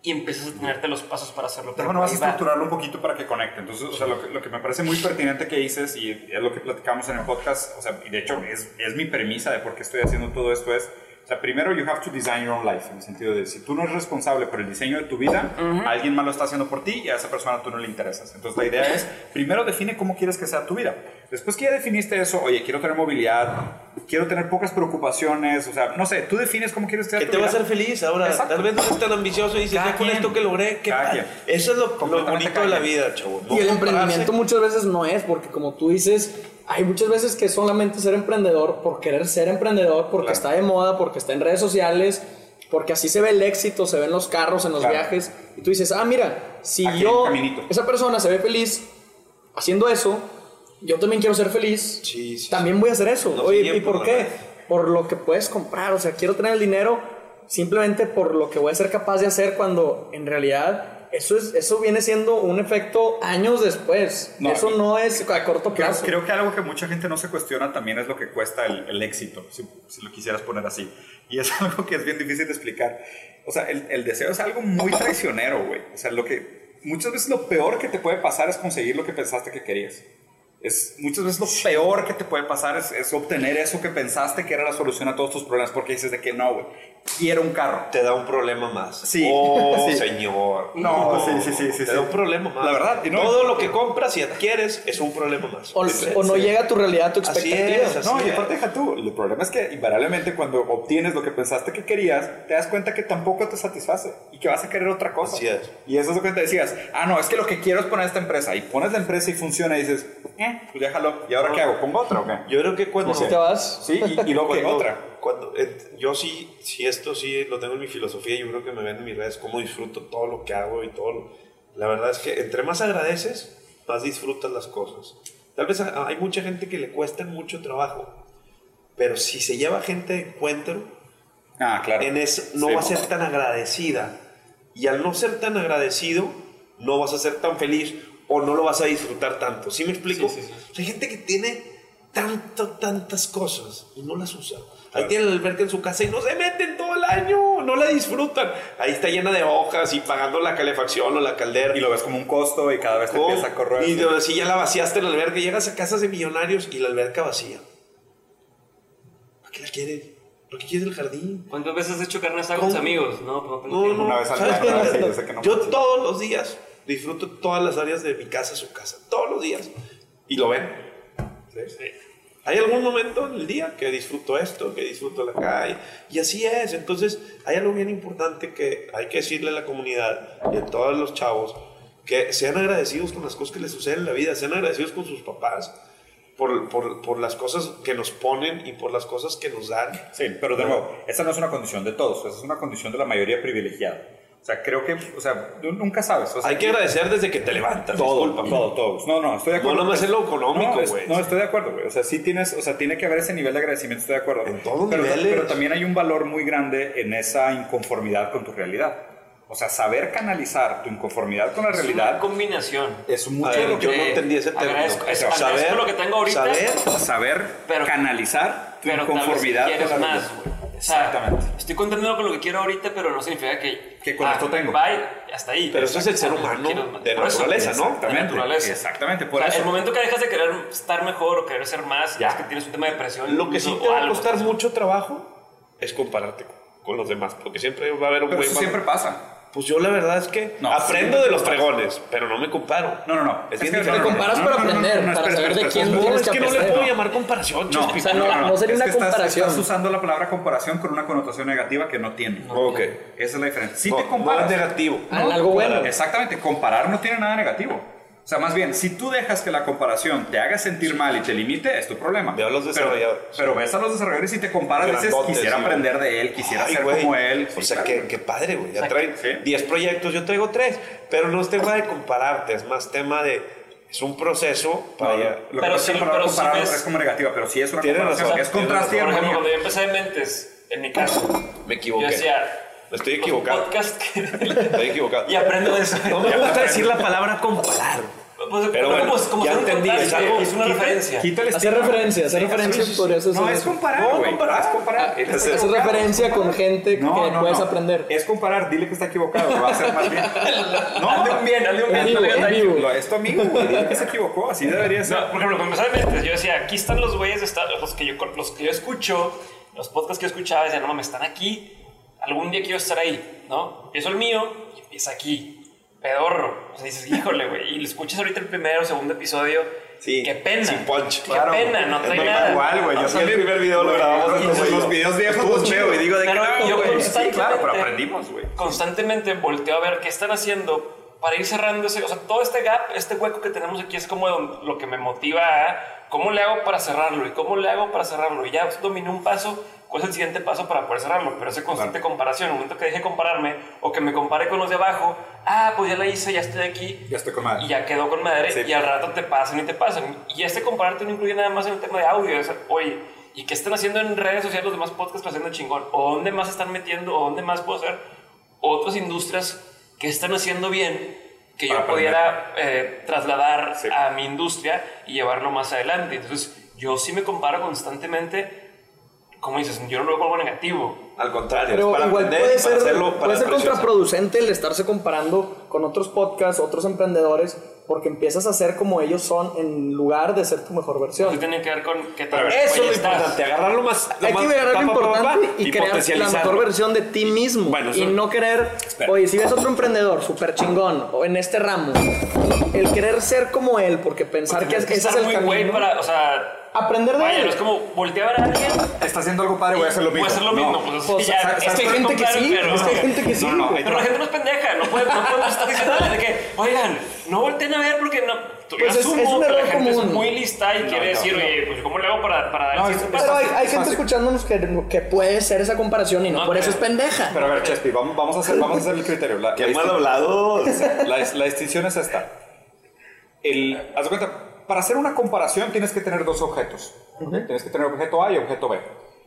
y empiezas a tenerte los pasos para hacerlo. Pero bueno, vas a estructurarlo un poquito para que conecte. Entonces, o sea, lo que, lo que me parece muy pertinente que dices, y es lo que platicamos en el podcast, o sea, y de hecho es, es mi premisa de por qué estoy haciendo todo esto, es, o sea, primero you have to design your own life, en el sentido de, si tú no eres responsable por el diseño de tu vida, alguien más lo está haciendo por ti y a esa persona tú no le interesas. Entonces, la idea es, primero define cómo quieres que sea tu vida. Después que ya definiste eso, oye, quiero tener movilidad, quiero tener pocas preocupaciones, o sea, no sé, tú defines cómo quieres que sea ¿Qué tu te va a vida. hacer feliz ahora? Exacto. Tal vez no eres tan ambicioso y dices, Cada ya con esto que logré, ¿qué Cada tal? quien. Eso es lo, lo bonito de la vida, chavo. Y el No emprendimiento muchas veces no es, porque como tú dices, hay muchas veces que solamente ser emprendedor por querer ser emprendedor, porque Claro. está de moda, porque está en redes sociales, porque así se ve el éxito, se ven los carros en los Claro. viajes. Y tú dices, ah, mira, si Aquí yo, esa persona se ve feliz haciendo eso, yo también quiero ser feliz, Sí, sí, también voy a hacer eso. No Oye, ¿y por qué? Por lo que puedes comprar, o sea, quiero tener el dinero simplemente por lo que voy a ser capaz de hacer cuando en realidad eso, es, eso viene siendo un efecto años después. No, eso no es a corto Creo, plazo. creo que algo que mucha gente no se cuestiona también es lo que cuesta el, el éxito, si, si lo quisieras poner así. Y es algo que es bien difícil de explicar. O sea, el, el deseo es algo muy traicionero, güey. O sea, lo que muchas veces lo peor que te puede pasar es conseguir lo que pensaste que querías. Es muchas veces lo peor que te puede pasar es, es obtener eso que pensaste que era la solución a todos tus problemas porque dices de que no, güey, quiero un carro. Te da un problema más. Sí. Oh, Sí. señor. No, sí, sí, sí, sí, Te sí. da un problema más. La verdad, y no- Todo lo que compras y adquieres es un problema más. O, o no sí. llega a tu realidad, a tu Así expectativa. es, así No, y aparte deja tú, el problema es que invariablemente cuando obtienes lo que pensaste que querías, te das cuenta que tampoco te satisface y que vas a querer otra cosa. Así es. Y eso es lo que te decías, ah, no, es que lo que quiero es poner esta empresa y pones la empresa y funciona y dices, eh, pues déjalo, ¿y ahora qué hago? ¿Pongo otra o qué? Yo creo que cuando... Así te vas. Sí, y, y luego otra. cuando eh, yo sí, sí, esto sí lo tengo en mi filosofía, yo creo que me ven en mis redes, cómo disfruto todo lo que hago y todo. lo- la verdad es que entre más agradeces, más disfrutas las cosas. Tal vez a- hay mucha gente que le cuesta mucho trabajo, pero si se lleva gente de encuentro, Ah, claro. en eso no Sí. va a ser tan agradecida. Y al no ser tan agradecido, no vas a ser tan feliz o no lo vas a disfrutar tanto. ¿Sí me explico? Sí, sí, sí. O sea, hay gente que tiene tanto, tantas cosas y no las usa. Ahí tiene la alberca en su casa y no se meten todo el año, no la disfrutan. Ahí está llena de hojas y pagando la calefacción o la caldera. Y lo ves como un costo y cada vez te ¿Cómo? empieza a correr. Y de- si ya la vaciaste la alberca, llegas a casas de millonarios y la alberca vacía. ¿Para qué la quieres? ¿Para qué quieres el jardín? ¿Cuántas veces has hecho carne asada con tus amigos? No, pues no No, no, Una vez al ¿sabes año, yo sé que no Yo funciona. todos los días disfruto todas las áreas de mi casa, su casa, todos los días. Y lo ven. Sí. Hay algún momento en el día que disfruto esto, que disfruto la calle. Y así es. Entonces, hay algo bien importante que hay que decirle a la comunidad y a todos los chavos que sean agradecidos con las cosas que les suceden en la vida, sean agradecidos con sus papás por, por, por las cosas que nos ponen y por las cosas que nos dan. Sí, pero de nuevo, esa no es una condición de todos, esa es una condición de la mayoría privilegiada. O sea, creo que, o sea, tú nunca sabes. o sea, Hay que agradecer desde que te levantas. todo, discúlpame. todo, todo. No, no, estoy de acuerdo. No, nomás es lo económico, No, es- güey. No, estoy de acuerdo, güey. O sea, sí tienes, o sea, tiene que haber ese nivel de agradecimiento, estoy de acuerdo. En todos pero, niveles. Pero también hay un valor muy grande en esa inconformidad con tu realidad. O sea, saber canalizar tu inconformidad con la Es una realidad combinación. es mucho ver, lo que yo no entendí ese término. Agradezco, es- Eso, agradezco lo que tengo ahorita, saber saber Pero- canalizar tu pero tal vez inconformidad quieres con la más, realidad. Güey. O sea, Exactamente. Estoy contento con lo que quiero ahorita, pero no significa que... Que con esto tengo. Bye, hasta ahí. Pero eso es el ser humano de Por eso, naturaleza, ¿no? Exactamente, naturaleza. exactamente, por O sea, eso. el momento que dejas de querer estar mejor o querer ser más, Ya. es que tienes un tema de depresión. Lo que sí te va a costar mucho trabajo es compararte con, con los demás, porque siempre va a haber un Pero güey eso más- siempre pasa. Pues yo la verdad es que No, aprendo sí. de los fregones, pero no me comparo. No, no, no. Es que bien no, Te no, no, comparas no, para no, no, no, aprender, no, para espera, saber de quién No, es que que no le puedo llamar comparación, No, o sea, no- no sería es una que estás- comparación. Estás, usando la palabra comparación con una connotación negativa que no tiene. Ok. Esa es la diferencia. Si No, te no comparas. es negativo. Ah, algo bueno. Exactamente, comparar no tiene nada negativo. O sea, más bien, si tú dejas que la comparación te haga sentir mal y te limite, es tu problema. Ve a los Pero- desarrolladores. Pero, ves a los desarrolladores y te comparas, dices, quisiera sí, aprender de él, quisiera Ay, ser como él. O Sí, sea, claro. qué, qué padre, güey. Ya traen sí. 10 proyectos, yo traigo 3. Pero no es tema de compararte, es más tema de. Es un proceso para No, lo que Pero es que sí, palabra pero sí ves- es como negativa, pero sí es una comparación, razón, es contraste y Por ejemplo, cuando yo empecé de Mentes, en mi caso, Me yo equivoqué. decía... Me estoy pues, equivocado. podcast que- Estoy equivocado. y aprendo de eso. No me gusta decir la palabra comparar. Pues, Pero bueno, como, como ya ser entendí, es algo- es una quita- referencia. Quita el Hacer referencia, hacer referencia podría ser No, es eso. comparar, No, comparar. Es comparar. Equivocado. referencia con gente No, que no, puedes no. aprender. Es comparar, dile que está equivocado, va a hacer más bien. No, Hazle un bien, hazle un bien. En vivo, en vivo. Lo- Es tu amigo, güey, dile que se equivocó, así debería ser. No, por ejemplo, cuando empecé de Mentes, yo decía, aquí están los güeyes, de los que, yo, los que yo escucho, los podcasts que yo escuchaba, decía, no mames, están aquí, algún día quiero estar ahí, ¿no? Empiezo el mío y empieza aquí, pedorro. O sea, dices, híjole, güey, y lo escuchas ahorita el primero o segundo episodio, Sí, qué pena. sin punch. Qué pena, no trae nada. Igual, güey, yo Así el también. primer video lo grabamos Y los videos viejos los veo y digo de que Pero no, yo güey. Sí, constantemente- claro, pero aprendimos, güey. Constantemente volteo a ver qué están haciendo para ir cerrando ese, o sea, todo este gap, este hueco que tenemos aquí es como lo que me motiva a cómo le hago para cerrarlo y cómo le hago para cerrarlo. Y ya dominé un paso, ¿cuál es el siguiente paso para poder cerrarlo? Pero esa constante comparación, en el momento que deje de compararme o que me compare con los de abajo, ah, pues ya la hice, ya estoy aquí. Ya estoy con madre. Y ya quedó con madre Sí. y al rato te pasan y te pasan. Y este compararte no incluye nada más en el tema de audio. Es, oye, ¿y qué están haciendo en redes sociales los demás podcasts que haciendo chingón? ¿O dónde más están metiendo? ¿O dónde más puedo hacer otras industrias que están haciendo bien que Para yo aprender. pudiera eh, trasladar Sí. a mi industria y llevarlo más adelante? Entonces, yo sí me comparo constantemente. Como dices, yo no lo veo como algo negativo. Al contrario, Pero es para igual aprender puede y para ser, hacerlo, para puede ser contraproducente el estarse comparando con otros podcasts, otros emprendedores, porque empiezas a ser como ellos son en lugar de ser tu mejor versión. Eso tiene que ver con que Eso es lo importante, agarrar lo más. Hay que agarrar lo importante y, crear la mejor versión de ti mismo. Bueno, y eso- no querer, oye, si ves otro emprendedor súper chingón o en este ramo, el querer ser como él, porque pensar que, Tienes ese es el muy camino. güey para, o sea, Aprender de vaya, él. es como voltear a ver a alguien. Está haciendo algo padre, voy a hacer lo mismo. Voy a hacer lo No. mismo, pues, Pues, ya, ¿sabes es que hay gente que sí, pero- es que hay gente que sí, No, no, Pero la gente no es pendeja, no puede, no podemos estar diciendo de que, oigan, no volteen a ver porque no. Pues es- asumo es un que la error gente común. es muy lista y quiere decir, oye, pues ¿cómo le hago para, para dar No, el es- siguiente es Pero paso? hay, hay Es gente fácil. escuchándonos que, que puede ser esa comparación y no, No, por eso es pendeja. Pero a ver, Chespi, vamos, vamos, a hacer, vamos a hacer el criterio. La, Qué mal distin- hablado. la, la distinción es esta. El, haz de cuenta, para hacer una comparación tienes que tener dos objetos. Tienes que tener objeto A y objeto B.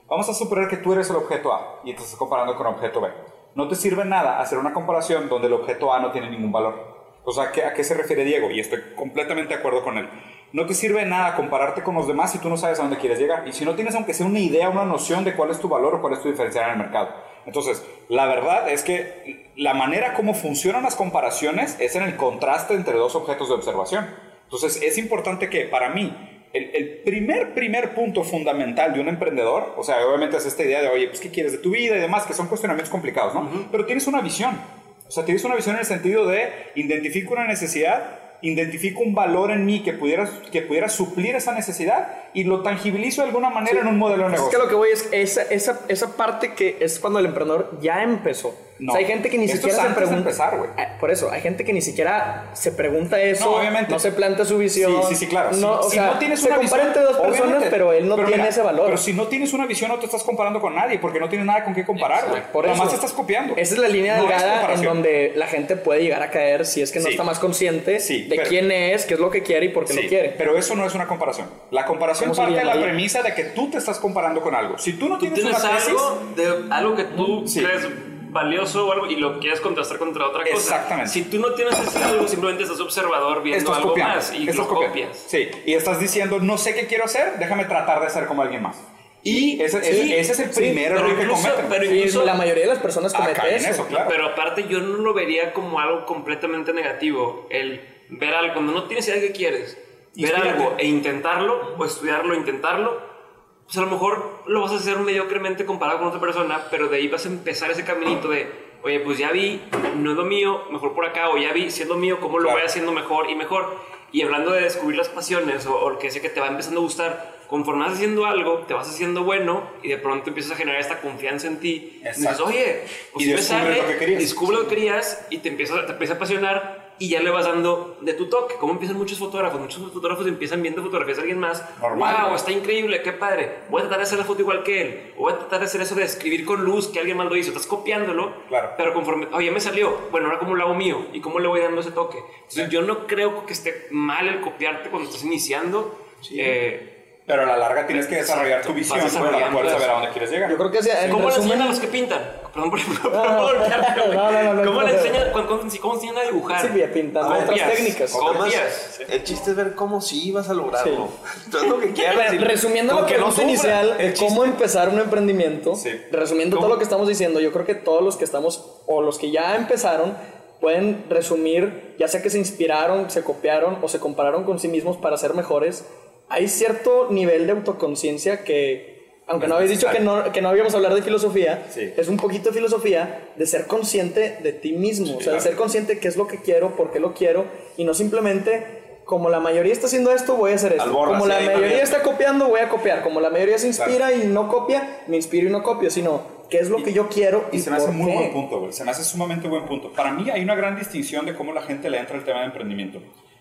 Vamos a suponer que tú eres el objeto A y te estás comparando con objeto B. No te sirve nada hacer una comparación donde el objeto A no tiene ningún valor. O sea, ¿a qué, a qué se refiere Diego? Y estoy completamente de acuerdo con él. No te sirve nada compararte con los demás si tú no sabes a dónde quieres llegar. Y si no tienes aunque sea una idea, una noción de cuál es tu valor o cuál es tu diferencial en el mercado. Entonces, la verdad es que la manera como funcionan las comparaciones es en el contraste entre dos objetos de observación. Entonces, es importante que para mí, el, el primer, primer punto fundamental de un emprendedor, o sea, obviamente es esta idea de, oye, pues, ¿qué quieres de tu vida y demás? Que son cuestionamientos complicados, ¿no? Pero tienes una visión. O sea, tienes una visión en el sentido de identifico una necesidad, identifico un valor en mí que pudiera, que pudiera suplir esa necesidad y lo tangibilizo de alguna manera en un modelo de Es negocio. que lo que voy es esa, esa, esa parte que es cuando el emprendedor ya empezó. No. O sea, hay gente que ni Esto siquiera es se antes de pregunta. empezar. Ah, Por eso, hay gente que ni siquiera se pregunta eso. No, obviamente. No se planta su visión. Sí, sí, sí, claro. Si- No, o si, sea, no tienes se una compara visión, entre dos personas, obviamente. pero él no Pero tiene mira, ese valor. Pero si no tienes una visión, no te estás comparando con nadie, porque no tienes nada con qué comparar, güey. Por Nada eso. más te estás copiando. Esa es la línea delgada en donde la gente puede llegar a caer si es que no Sí. está más consciente Sí, de pero- quién es, qué es lo que quiere y por qué Sí, lo quiere. pero eso no es una comparación. La comparación ¿Cómo se parte de la premisa de que tú te estás comparando con algo. Si tú no Tú tienes, tienes una tesis, algo, de, algo que tú crees valioso o algo y lo quieres contrastar contra otra cosa. Exactamente. Si tú no tienes ese algo, simplemente estás observador viendo estás algo copiando. más y estás lo copiando. copias. Sí, y estás diciendo, no sé qué quiero hacer, déjame tratar de ser como alguien más. Y ese, Sí, es el sí, primer pero error que incluso- cometen. pero incluso- la mayoría de las personas Ah, comete caen en eso. eso, claro. Pero aparte yo no lo vería como algo completamente negativo. El ver algo, cuando no tienes idea de qué quieres, ver Inspírate. algo e intentarlo, o estudiarlo e intentarlo, pues a lo mejor lo vas a hacer mediocremente comparado con otra persona, pero de ahí vas a empezar ese caminito de, oye, pues ya vi, no es lo mío, mejor por acá, o ya vi, si es lo mío, cómo lo Claro. voy haciendo mejor y mejor. Y hablando de descubrir las pasiones o, o lo que sea que te va empezando a gustar, conforme vas haciendo algo, te vas haciendo bueno y de pronto empiezas a generar esta confianza en ti. Y dices, Exacto. oye, pues Y si me sale, lo que descubre lo que querías y te empieza, te empieza a apasionar y ya le vas dando de tu toque. Como empiezan muchos fotógrafos, muchos fotógrafos empiezan viendo fotografías de alguien más. Normal, wow, está increíble, qué padre. Voy a tratar de hacer la foto igual que él. O voy a tratar de hacer eso de escribir con luz que alguien más lo hizo. Estás copiándolo, Claro. pero conforme, oye, me salió. Bueno, ahora cómo lo hago mío y cómo le voy dando ese toque. Entonces, yo no creo que esté mal el copiarte cuando estás iniciando. Eh, Pero a la larga tienes que desarrollar tu visión para poder saber a dónde quieres llegar. Yo creo que sí, en ¿Cómo le enseñan a los que pintan? Perdón por ejemplo. No, no, no, no, no, ¿Cómo le enseñan, cómo, enseñan a dibujar? Sí, pintando otras Copias, técnicas. El chiste es ver cómo sí vas a lograrlo. Todo lo que quieras. Resumiendo la pregunta inicial cómo empezar un emprendimiento, Sí. resumiendo ¿Cómo? todo lo que estamos diciendo, yo creo que todos los que estamos o los que ya empezaron pueden resumir, ya sea que se inspiraron, se copiaron o se compararon con sí mismos para ser mejores. Hay cierto nivel de autoconciencia que, aunque no habéis dicho que no, que no habíamos hablar de filosofía, Sí. es un poquito de filosofía de ser consciente de ti mismo, o sea, de ser consciente de qué es lo que quiero, por qué lo quiero, y no simplemente como la mayoría está haciendo esto, voy a hacer esto. Alborra, como sí, la mayoría está copiando, voy a copiar. Como la mayoría se inspira y no copia, me inspiro y no copio, sino qué es lo que yo quiero y, Y se me hace muy qué. buen punto, güey. Se me hace sumamente buen punto. Para mí hay una gran distinción de cómo la gente le entra al tema de emprendimiento.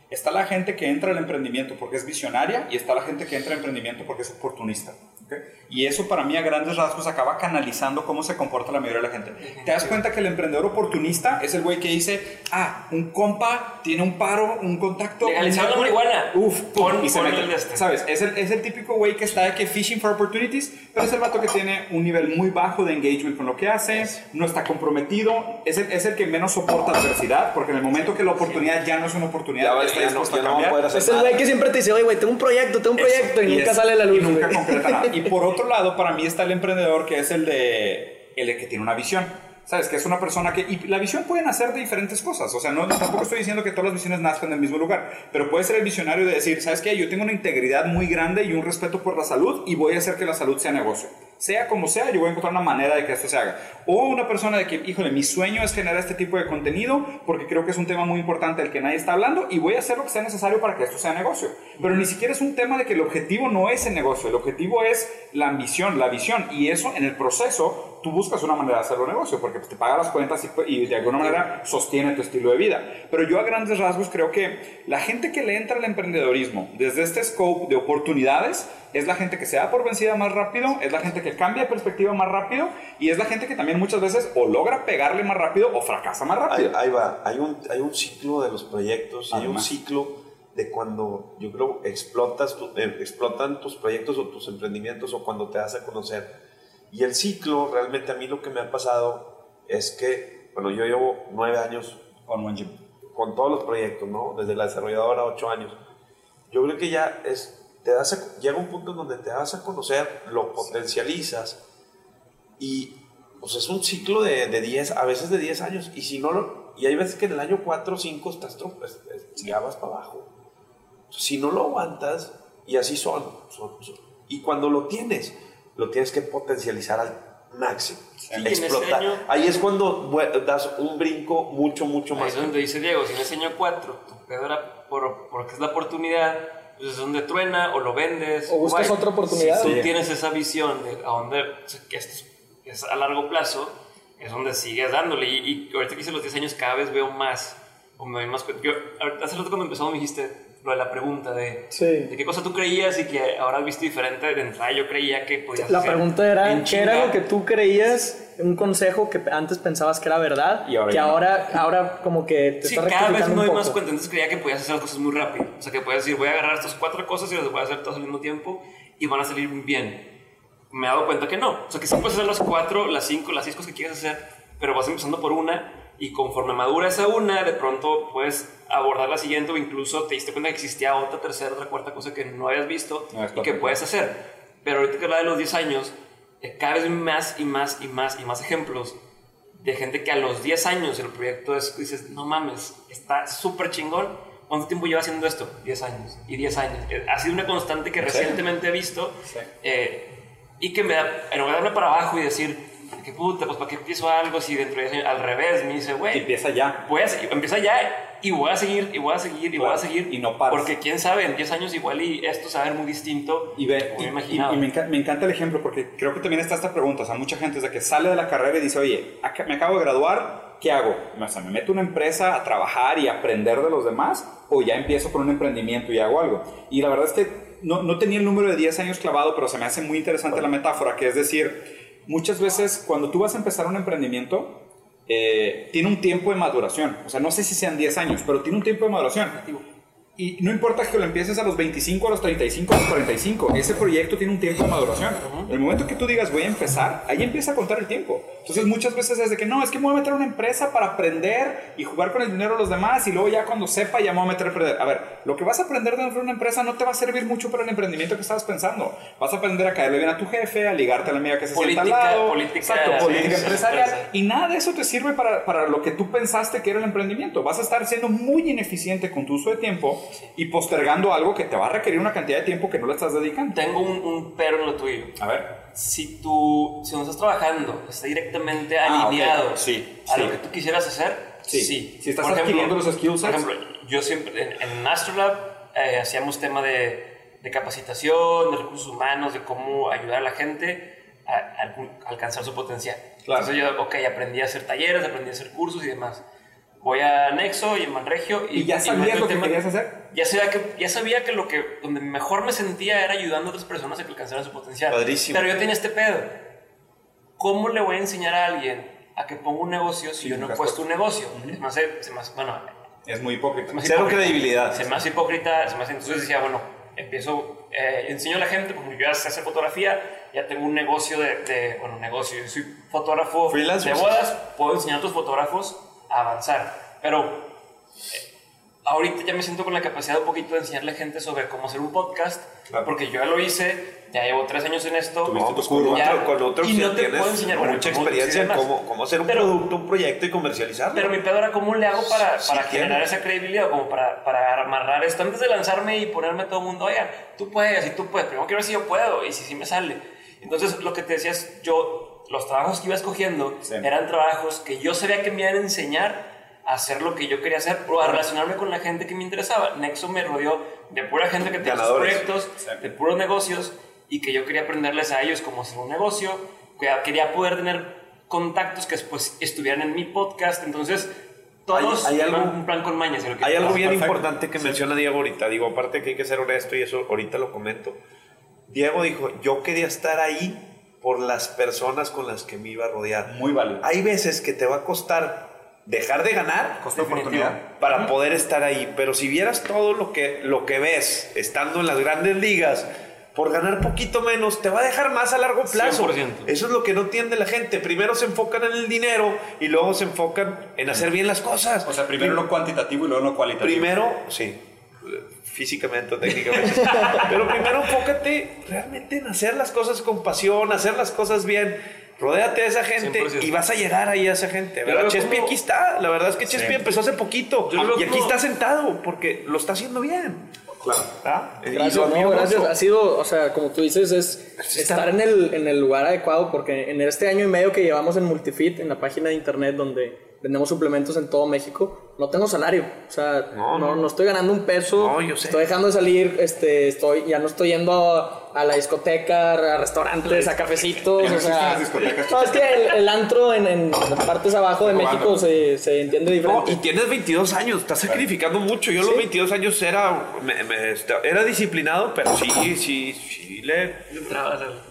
Está la gente que entra al emprendimiento porque es visionaria y está la gente que entra al emprendimiento porque es oportunista. ¿Ok? Y eso para mí a grandes rasgos acaba canalizando cómo se comporta la mayoría de la gente. Te das cuenta que el emprendedor oportunista es el güey que dice, ah, un compa tiene un paro, un contacto. Legalizar la marihuana. Uf, pum, Pon- y se mete. el de este. ¿Sabes? Es el, es el típico güey que está de que fishing for opportunities, pero es el vato que tiene un nivel muy bajo de engagement con lo que hace, no está comprometido, es el, es el que menos soporta adversidad, porque en el momento que la oportunidad ya no es una oportunidad, Ya, va- está ya no, dispuesto no va a cambiar. poder hacer Es el güey que siempre te dice, oye, güey, tengo un proyecto, tengo un proyecto, y, Eso, nunca es- sale a la luz. Y nunca güey. concreta nada. Y por otro lado, para mí está el emprendedor que es el de el que tiene una visión. ¿Sabes? Que es una persona que... Y la visión puede nacer de diferentes cosas. O sea, no, tampoco estoy diciendo que todas las visiones nazcan del mismo lugar. Pero puede ser el visionario de decir, ¿sabes qué? Yo tengo una integridad muy grande y un respeto por la salud y voy a hacer que la salud sea negocio sea como sea, yo voy a encontrar una manera de que esto se haga. O una persona de que, híjole, mi sueño es generar este tipo de contenido porque creo que es un tema muy importante del que nadie está hablando y voy a hacer lo que sea necesario para que esto sea negocio. Pero ni siquiera es un tema de que el objetivo no es el negocio, el objetivo es la ambición, la visión y eso en el proceso tú buscas una manera de hacerlo negocio porque te paga las cuentas y, y de alguna manera sostiene tu estilo de vida. Pero yo a grandes rasgos creo que la gente que le entra al emprendedorismo desde este scope de oportunidades es la gente que se da por vencida más rápido, es la gente que cambia de perspectiva más rápido y es la gente que también muchas veces o logra pegarle más rápido o fracasa más rápido. Ahí, va, hay un, hay un ciclo de los proyectos, hay un ciclo de cuando yo creo explotas eh, explotan tus proyectos o tus emprendimientos o cuando te das a conocer. Y el ciclo, realmente a mí lo que me ha pasado es que, bueno, yo llevo nueve años con Con todos los proyectos, ¿no? Desde la desarrolladora, ocho años. Yo creo que ya es te das llega un punto en donde te das a conocer, lo potencializas y pues es un ciclo de, de 10, a veces de 10 años. Y si no lo, y hay veces que en el año 4 o 5 estás pues, ya vas para abajo. Si no lo aguantas, y así son, y cuando lo tienes, lo tienes que potencializar al máximo. explotar. Ahí es cuando das un brinco mucho, mucho más. Ahí es donde dice Diego, si en ese año 4 tu pedo era por, porque es la oportunidad, pues es donde truena o lo vendes. O buscas otra oportunidad. Si tú tienes esa visión de a dónde, que esto es, a largo plazo, es donde sigues dándole. Y, ahorita que hice los 10 años, cada vez veo más. O me más yo, hace rato cuando empezamos me dijiste lo de la pregunta de, de qué cosa tú creías y que ahora has visto diferente. De entrada yo creía que podías La pregunta era, ¿qué era lo que tú creías un consejo que antes pensabas que era verdad, y ahora que ahora, ahora como que te sí, cada vez me doy más cuenta. Antes creía que podías hacer las cosas muy rápido. O sea, que podías decir, voy a agarrar estas cuatro cosas y las voy a hacer todas al mismo tiempo y van a salir bien. Me he dado cuenta que no. O sea, que sí puedes hacer las cuatro, las cinco, las seis cosas que quieres hacer, pero vas empezando por una y conforme madura esa una, de pronto puedes abordar la siguiente o incluso te diste cuenta que existía otra, tercera, otra, cuarta cosa que no habías visto y que puedes hacer. Pero ahorita que habla de los 10 años, eh, cada vez más y más y más y más ejemplos de gente que a los 10 años el proyecto es, dices, no mames, está súper chingón. ¿Cuánto tiempo lleva haciendo esto? 10 años. Y 10 años. Eh, ha sido una constante que recientemente he visto eh, y que me da, en lugar de darme para abajo y decir, qué puta, pues para qué empiezo algo si dentro de 10 años, al revés, me dice, güey. Empieza ya. Pues, empieza ya y voy a seguir, y voy a seguir, y voy a seguir. Y no paras. Porque quién sabe, en 10 años igual y esto se va a ver muy distinto. Y ve, y, y, me, encanta, el ejemplo porque creo que también está esta pregunta. O sea, mucha gente desde que sale de la carrera y dice, oye, me acabo de graduar, ¿qué hago? O sea, ¿me meto en una empresa a trabajar y aprender de los demás? ¿O ya empiezo con un emprendimiento y hago algo? Y la verdad es que no, no tenía el número de 10 años clavado, pero se me hace muy interesante la metáfora, que es decir, muchas veces cuando tú vas a empezar un emprendimiento, eh, tiene un tiempo de maduración. O sea, no sé si sean 10 años, pero tiene un tiempo de maduración. Y no importa que lo empieces a los 25, a los 35, a los 45, ese proyecto tiene un tiempo de maduración. El momento que tú digas voy a empezar, ahí empieza a contar el tiempo. Entonces muchas veces es de que no, es que me voy a meter a una empresa para aprender y jugar con el dinero de los demás y luego ya cuando sepa ya me voy a meter a aprender. A ver, lo que vas a aprender dentro de una empresa no te va a servir mucho para el emprendimiento que estabas pensando. Vas a aprender a caerle bien a tu jefe, a ligarte a la amiga que se sienta al lado. Política, exacto, política empresarial. Y nada de eso te sirve para, para lo que tú pensaste que era el emprendimiento. Vas a estar siendo muy ineficiente con tu uso de tiempo y postergando algo que te va a requerir una cantidad de tiempo que no le estás dedicando. Tengo un, pero en lo tuyo. A ver. Si tú, si no estás trabajando, está directamente ah, alineado sí, a lo que tú quisieras hacer, sí. Si estás adquiriendo los skills. Por ejemplo, yo siempre, en, en Masterlab eh, hacíamos tema de, de, capacitación, de recursos humanos, de cómo ayudar a la gente a, a alcanzar su potencial. Claro. Entonces yo, ok, aprendí a hacer talleres, aprendí a hacer cursos y demás voy a Nexo y en Manregio. ¿Y, ya sabías lo que querías hacer? Ya sabía, que, ya sabía que lo que donde mejor me sentía era ayudando a otras personas a que alcanzaran su potencial. Padrísimo. Pero yo tenía este pedo. ¿Cómo le voy a enseñar a alguien a que ponga un negocio si yo no he puesto un negocio? Es más, se más, bueno, es muy hipócrita. Es Cero credibilidad. Es más hipócrita. Es más, entonces decía, bueno, empiezo, eh, enseño a la gente, porque yo ya sé hacer fotografía, ya tengo un negocio de, de bueno, negocio, yo soy fotógrafo de bodas, puedo enseñar a otros fotógrafos avanzar. Pero eh, ahorita ya me siento con la capacidad un poquito de enseñarle a gente sobre cómo hacer un podcast, Claro. porque yo ya lo hice, ya llevo tres años en esto. No, pues curva. con Ya, otro, con otro y sí no te tienes puedo enseñar bueno, mucha experiencia en cómo, cómo hacer un Pero- producto, un proyecto y comercializarlo. Pero mi pedo era cómo le hago para, Sí, para tiene. generar esa credibilidad, como para, para amarrar esto. Antes de lanzarme y ponerme a todo el mundo, oigan, tú puedes y tú puedes. Primero quiero ver si yo puedo y si sí me sale. Entonces, lo que te decías, yo, los trabajos que iba escogiendo Sí. eran trabajos que yo sabía que me iban a enseñar a hacer lo que yo quería hacer o a relacionarme con la gente que me interesaba. Nexo me rodeó de pura gente que tenía sus proyectos, de puros negocios y que yo quería aprenderles a ellos cómo hacer un negocio, que quería poder tener contactos que después estuvieran en mi podcast, entonces todos Hay- algo- un plan con mañas. en lo que Hay algo bien Perfecto. importante que menciona Diego ahorita. Digo, aparte que hay que ser honesto y eso ahorita lo comento. Diego dijo, yo quería estar ahí por las personas con las que me iba a rodear. Muy válido. Hay veces que te va a costar dejar de ganar Definitivo. oportunidad. para poder estar ahí. Pero si vieras todo lo que, lo que ves estando en las grandes ligas, por ganar poquito menos, te va a dejar más a largo plazo. 100%. Eso es lo que no entiende la gente. Primero se enfocan en el dinero y luego se enfocan en hacer bien las cosas. O sea, primero lo cuantitativo y luego lo cualitativo. Primero, sí, físicamente o técnicamente. Pero primero enfócate realmente en hacer las cosas con pasión, hacer las cosas bien. Rodéate de esa gente 100%. y vas a llegar ahí a esa gente. ¿verdad? Chespi como- aquí está. La verdad es que Chespi Sí. empezó hace poquito. Yo Y aquí como- está sentado porque lo está haciendo bien. Claro. Y Gracias, no, gracias. Ha sido, o sea, como tú dices, es estar en el, en el lugar adecuado, porque en este año y medio que llevamos en Multifit, en la página de internet donde vendemos suplementos en todo México, no tengo salario. O sea, No, no, no. no, estoy ganando un peso. No, yo sé. Estoy dejando de salir, este, estoy, ya no estoy yendo a, a la discoteca, a restaurantes, a cafecitos. Ya o sea, existen las discotecas. no, es que el, el antro en, en las partes abajo de. México se, se entiende No, diferente. y tienes 22 años, estás sacrificando mucho. Yo a los 22 años era, me- me- era disciplinado, pero sí, sí, sí, le,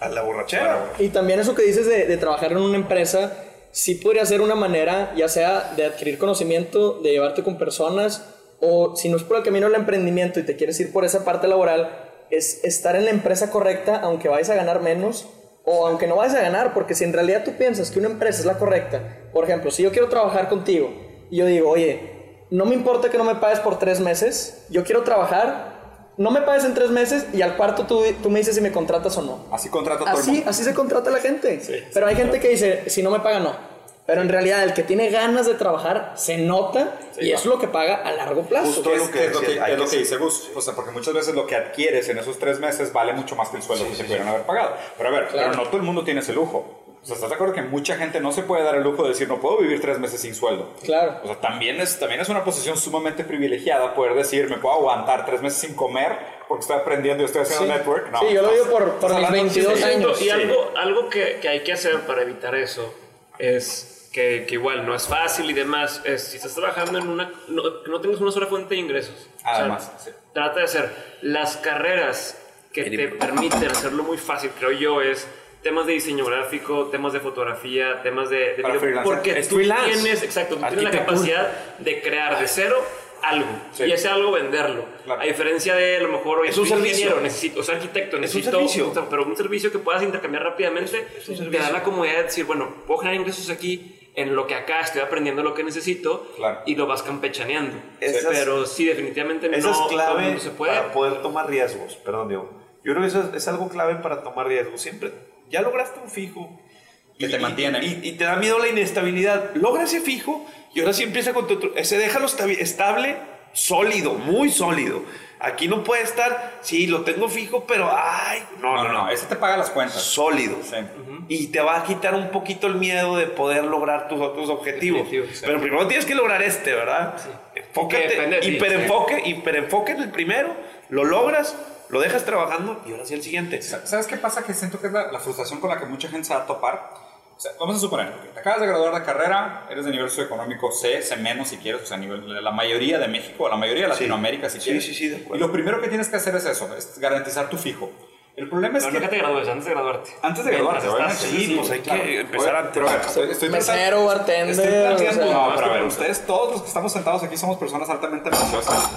a la borrachera. Y también eso que dices de, de trabajar en una empresa, sí podría ser una manera, ya sea de adquirir conocimiento, de llevarte con personas, o si no es por el camino del emprendimiento y te quieres ir por esa parte laboral, es estar en la empresa correcta, aunque vayas a ganar menos, o aunque no vayas a ganar, porque si en realidad tú piensas que una empresa es la correcta, por ejemplo, si yo quiero trabajar contigo y yo digo, oye, no me importa que no me pagues por tres meses, yo quiero trabajar, no me pagues en tres meses y al cuarto tú, tú me dices si me contratas o no. Así contrata todo el Así, mundo. así se contrata la gente. Pero hay gente que dice, si no me paga, no. Pero en realidad, el que tiene ganas de trabajar se nota y es lo que paga a largo plazo. Justo Es, lo que es lo que, es lo que dice Gus. O sea, porque muchas veces lo que adquieres en esos tres meses vale mucho más que el sueldo que te pudieran haber pagado. Pero a ver, Claro. pero no todo el mundo tiene ese lujo. O sea, ¿estás de acuerdo que mucha gente no se puede dar el lujo de decir no puedo vivir tres meses sin sueldo? Claro. O sea, también es, también es una posición sumamente privilegiada poder decir, me puedo aguantar tres meses sin comer porque estoy aprendiendo y estoy haciendo Sí. network. No, Sí, yo lo digo por- por mis hablando de 22 sí, años. sí. Y algo, algo que, que hay que hacer para evitar eso es que, que igual no es fácil y demás. Es, si estás trabajando en una. No, que no tengas una sola fuente de ingresos. O sea, Además, sí. Trata de hacer las carreras que te permiten hacerlo muy fácil, creo yo, es temas de diseño gráfico, temas de fotografía, temas de, de video, porque Es tú freelance. tienes, exacto, tú tienes la capacidad de crear de cero algo Sí. y ese algo venderlo. Claro. A diferencia de a lo mejor oye, Es un servicio. necesito, o sea, arquitecto, Es un necesito, servicio. pero un servicio que puedas intercambiar rápidamente, te servicio. da la comodidad de decir, bueno, puedo generar ingresos aquí en lo que acá estoy aprendiendo lo que necesito Claro. y lo vas campechaneando. Esas- pero sí, definitivamente Esa no es clave se puede. para poder tomar riesgos. Perdón, Diego. Yo creo que eso es, es algo clave para tomar riesgos. Siempre, ya lograste un fijo. Que te mantiene. Y, y te da miedo la inestabilidad. Logra ese fijo y ahora sí empieza con tu otro. Ese déjalo estabi- estable, sólido, muy sólido. Aquí no puede estar, sí, lo tengo fijo, pero ay, no, No, no, no, ese te paga las cuentas. Sólido. Sí. Y te va a quitar un poquito el miedo de poder lograr tus otros objetivos. Definitivo, sí. Pero primero tienes que lograr este, ¿verdad? Enfócate, de ti, hiperenfoque, hiperenfoque en el primero, lo logras, lo dejas trabajando y ahora sí el siguiente. ¿Sabes qué pasa? Que siento que es la, la frustración con la que mucha gente se va a topar. O sea, vamos a suponer que te acabas de graduar de carrera, eres de nivel socioeconómico C, C menos si quieres, o sea, nivel, la mayoría de México, la mayoría de Sí. Latinoamérica si Sí, quieres. sí, sí, de acuerdo. Y lo primero que tienes que hacer es eso, es garantizar tu fijo. El problema es No, que... no te gradúes, antes de graduarte. Antes de graduarte, estás- obviamente. sí, pues hay que empezar antes. Pero estoy, estoy Mesero, bartender, Estoy planteando- o sea- no, pero a ver, ustedes, todos los que estamos sentados aquí somos personas altamente ambiciosas.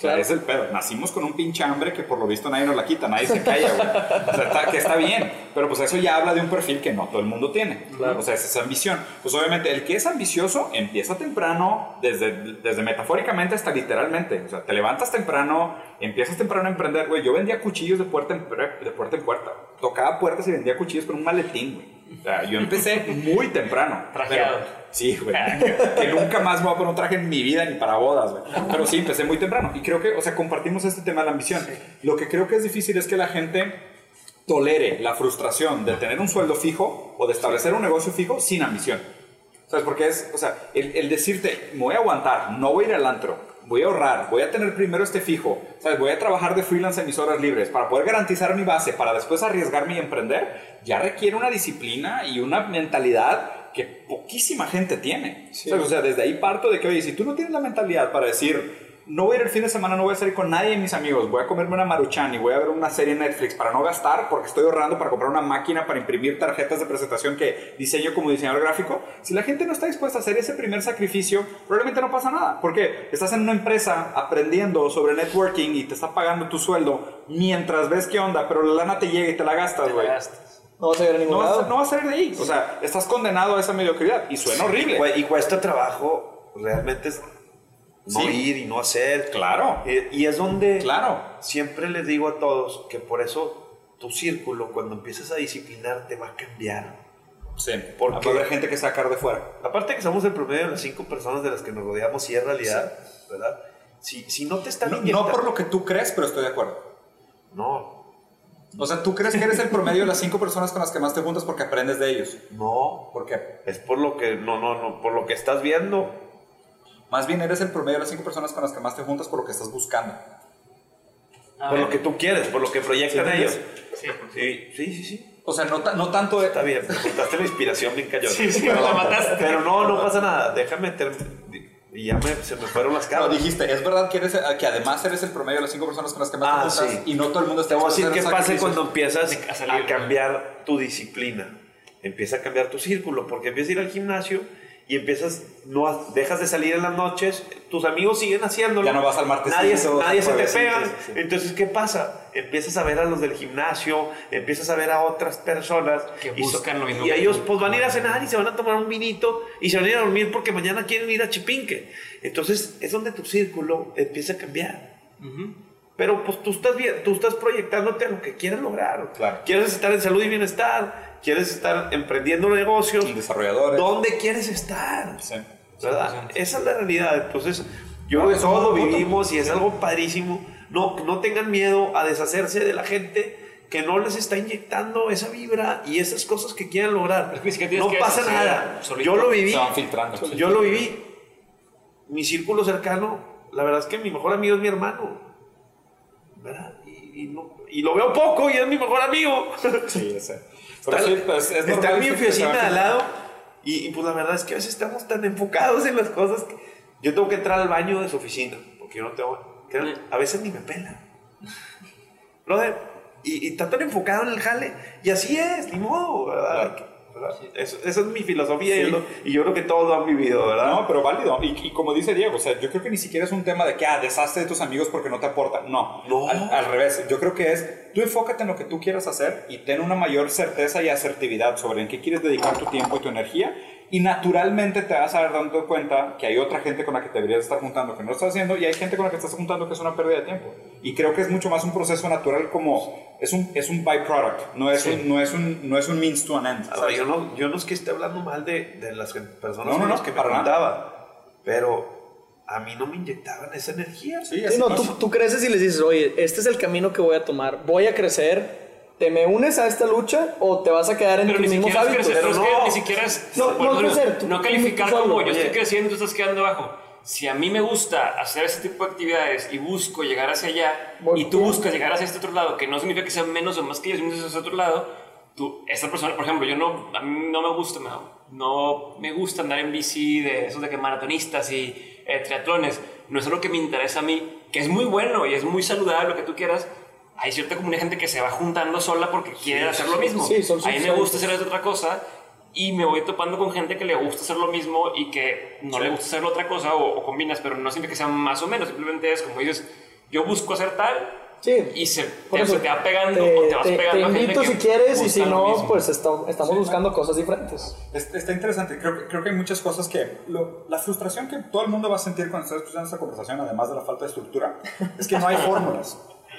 O sea, es el pedo. Nacimos con un pinche hambre que por lo visto nadie nos la quita, nadie se calla, güey. O sea, está, que está bien. Pero pues eso ya habla de un perfil que no todo el mundo tiene. O sea, es esa ambición. Pues obviamente, el que es ambicioso empieza temprano, desde, desde metafóricamente hasta literalmente. O sea, te levantas temprano, empiezas temprano a emprender, güey. Yo vendía cuchillos de puerta en, de puerta, en puerta. Tocaba puertas y vendía cuchillos con un maletín, güey. O sea, yo empecé muy temprano. Trajeado. Sí, güey. que nunca más me voy a poner un traje en mi vida ni para bodas, güey. Pero sí, empecé muy temprano. Y creo que, o sea, compartimos este tema de la ambición. Lo que creo que es difícil es que la gente tolere la frustración de tener un sueldo fijo o de establecer un negocio fijo sin ambición. ¿Sabes? Porque es, o sea, el, el decirte, me voy a aguantar, no voy a ir al antro, voy a ahorrar, voy a tener primero este fijo, ¿sabes? Voy a trabajar de freelance en mis horas libres para poder garantizar mi base, para después arriesgarme y emprender, ya requiere una disciplina y una mentalidad que poquísima gente tiene. ¿sabes? O sea, desde ahí parto de que, oye, si tú no tienes la mentalidad para decir, no voy a ir el fin de semana, no voy a salir con nadie de mis amigos, voy a comerme una maruchan y voy a ver una serie en Netflix para no gastar porque estoy ahorrando para comprar una máquina para imprimir tarjetas de presentación que diseño como diseñador gráfico. Si la gente no está dispuesta a hacer ese primer sacrificio, probablemente no pasa nada, porque estás en una empresa aprendiendo sobre networking y te está pagando tu sueldo mientras ves qué onda, pero la lana te llega y te la gastas, güey. No vas a ir a ningún No, vas lado. a- no vas a salir de ahí. O sea, estás condenado a esa mediocridad y suena horrible. Y cuesta trabajo realmente es no Sí. ir y no hacer. Claro. Eh, Y es donde Claro. siempre les digo a todos que por eso tu círculo, cuando empiezas a disciplinarte, va a cambiar. Sí, ¿Por va qué? a haber gente que sacar de fuera. Aparte que somos el promedio de las cinco personas de las que nos rodeamos, y es realidad, ¿verdad? Si, si no te están No, no por lo que tú crees, pero estoy de acuerdo. No, O sea, tú crees que eres el promedio de las cinco personas con las que más te juntas porque aprendes de ellos. no. ¿Por qué? Es por lo que... No, no, no. Por lo que estás viendo. Más bien eres el promedio de las cinco personas con las que más te juntas por lo que estás buscando. A por ver. lo que tú quieres, por lo que proyectan ¿Sí ellos. Sí. Sí, sí, sí, sí. O sea, no, no tanto de... Está bien, me contaste la inspiración bien cañón. Sí, sí, me la mataste. Pero no, no pasa nada. Déjame ter- Y ya me- se me fueron las No, cabras. dijiste, es verdad que, eres, que además eres el promedio de las cinco personas con las que más Ah, te sí. y no todo el mundo está Te voy a decir dispuesto qué pasa cuando empiezas A salir, a cambiar tu disciplina. Empieza a cambiar tu círculo, porque empiezas a ir al gimnasio y empiezas, no dejas de salir en las noches, tus amigos siguen haciéndolo. Ya no vas al martesito, Nadie, nadie se te pega. sí. Entonces, ¿qué pasa? Empiezas a ver a los del gimnasio, empiezas a ver a otras personas Que y buscan lo mismo Y ellos pues van a ir a cenar y se van a tomar un vinito y se van a ir a dormir porque mañana quieren ir a Chipinque. Entonces, es donde tu círculo empieza a cambiar. Pero pues tú estás bien, tú estás proyectándote a lo que quieres lograr. Claro. Quieres estar en salud y bienestar, quieres estar emprendiendo negocios. Desarrolladores. ¿Dónde quieres estar? Sí. ¿Verdad? Esa es la realidad. Entonces, yo No, creo que todos vivimos y es algo padrísimo. No, no tengan miedo a deshacerse de la gente que no les está inyectando esa vibra y esas cosas que quieren lograr. Es que No que pasa nada. solito. Yo lo viví. Se van filtrando. Yo lo viví. Mi círculo cercano, la verdad es que mi mejor amigo es mi hermano. ¿Verdad? Y, y no- y lo veo poco y es mi mejor amigo. Sí, ese. Pero Está, sí, pues, es está en mi oficina al lado y, y, pues la verdad es que a veces estamos tan enfocados en las cosas que yo tengo que entrar al baño de su oficina porque yo no tengo que- a veces ni me pela brother y, y está tan enfocado en el jale y así es ni modo ¿verdad? ¿Verdad? Eso- esa es mi filosofía y, Sí. es lo- y yo creo que todos lo han vivido ¿verdad? No, pero válido. Y, y como dice Diego, o sea, yo creo que ni siquiera es un tema de que, ah, deshazte de tus amigos porque no te aportan. No. No. Al, al revés. Yo creo que es, tú enfócate en lo que tú quieras hacer y ten una mayor certeza y asertividad sobre en qué quieres dedicar tu tiempo y tu energía. Y naturalmente te vas a dar dando cuenta que hay otra gente con la que te deberías estar juntando que no lo estás haciendo y hay gente con la que estás juntando que es una pérdida de tiempo. Y creo que es mucho más un proceso natural como es un, es un byproduct, no es, un, no, es un, no es un means to an end. A ver, ¿sabes? yo, no, yo no es que esté hablando mal de, de las personas No, no, con no, las que me juntaba, pero a mí no me inyectaban esa energía. Sí, Sí, así no, tú, tú creces y les dices, oye, este es el camino que voy a tomar, voy a crecer, ¿te me unes a esta lucha o te vas a quedar en Pero tus ni mismos hábitos? crecer, Pero es que no. ni siquiera es No, no crecer, tú- no tú- calificar tú solo. como yo estoy creciendo, tú estás quedando abajo. Si a mí me gusta hacer ese tipo de actividades y busco llegar hacia allá Voy y tú bien. buscas llegar hacia este otro lado, que no significa que sea menos o más que yo, sino hacia ese otro lado, tú, esta persona, por ejemplo, yo no, a mí no me gusta, me- no me gusta andar en bici de esos de que maratonistas y eh, triatlones, no es algo que me interesa a mí, que es muy bueno y es muy saludable, lo que tú quieras. Hay cierta comunidad de gente que se va juntando sola porque quiere hacer lo mismo. sí, son a mí me gusta hacer otra cosa y me voy topando con gente que le gusta hacer lo mismo y que no le gusta hacer otra cosa o, o combinas, pero no siempre que sea más o menos, simplemente es como dices, yo busco hacer tal Sí. y se, te, eso, se te va pegando te, o te vas te- pegando te a gente invito que si quieres y si no, pues esta- estamos buscando cosas diferentes. Es- Está interesante. Creo, que- creo que hay muchas cosas que. lo- la frustración que todo el mundo va a sentir cuando está escuchando esta conversación, además de la falta de estructura, es que no hay fórmulas.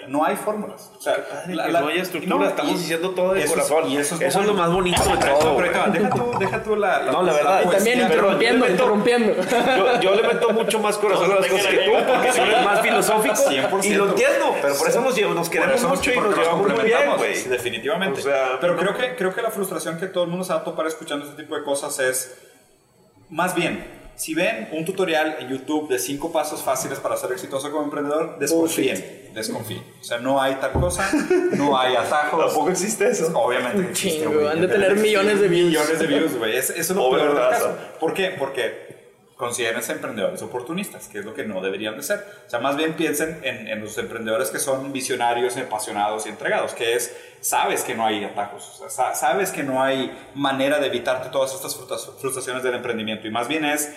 No hay fórmulas. O sea, que no haya estructura, no, estamos y- diciendo todo de eso es- corazón. y eso es, Eso es lo más bonito de todo, pero. Deja tú, deja tú la, No, la verdad. Y también Pues, pero yo interrumpiendo, le meto- interrumpiendo. Yo, yo le meto mucho más corazón a las cosas que tú, porque tú eres más filosófico 100%. y lo entiendo, pero por eso nos, llevamos- nos queremos eso mucho y nos llevamos muy bien, güey. sí, definitivamente. O sea, Pero creo que, creo que la frustración que todo el mundo se va a topar escuchando este tipo de cosas es, más bien, si ven un tutorial en YouTube de cinco pasos fáciles para ser exitoso como emprendedor, desconfíen, desconfíen. O sea, no hay tal cosa, no hay atajos. Tampoco existe eso. Obviamente existe, Chingo, han de tener millones de views. Millones de views, güey. Es- Eso es lo peor del caso. ¿Por qué? Porque considérense emprendedores oportunistas, que es lo que no deberían de ser. O sea, más bien piensen en, en los emprendedores que son visionarios, apasionados y entregados, que es, sabes que no hay atajos, o sea, sa- sabes que no hay manera de evitarte todas estas frustraciones del emprendimiento y más bien es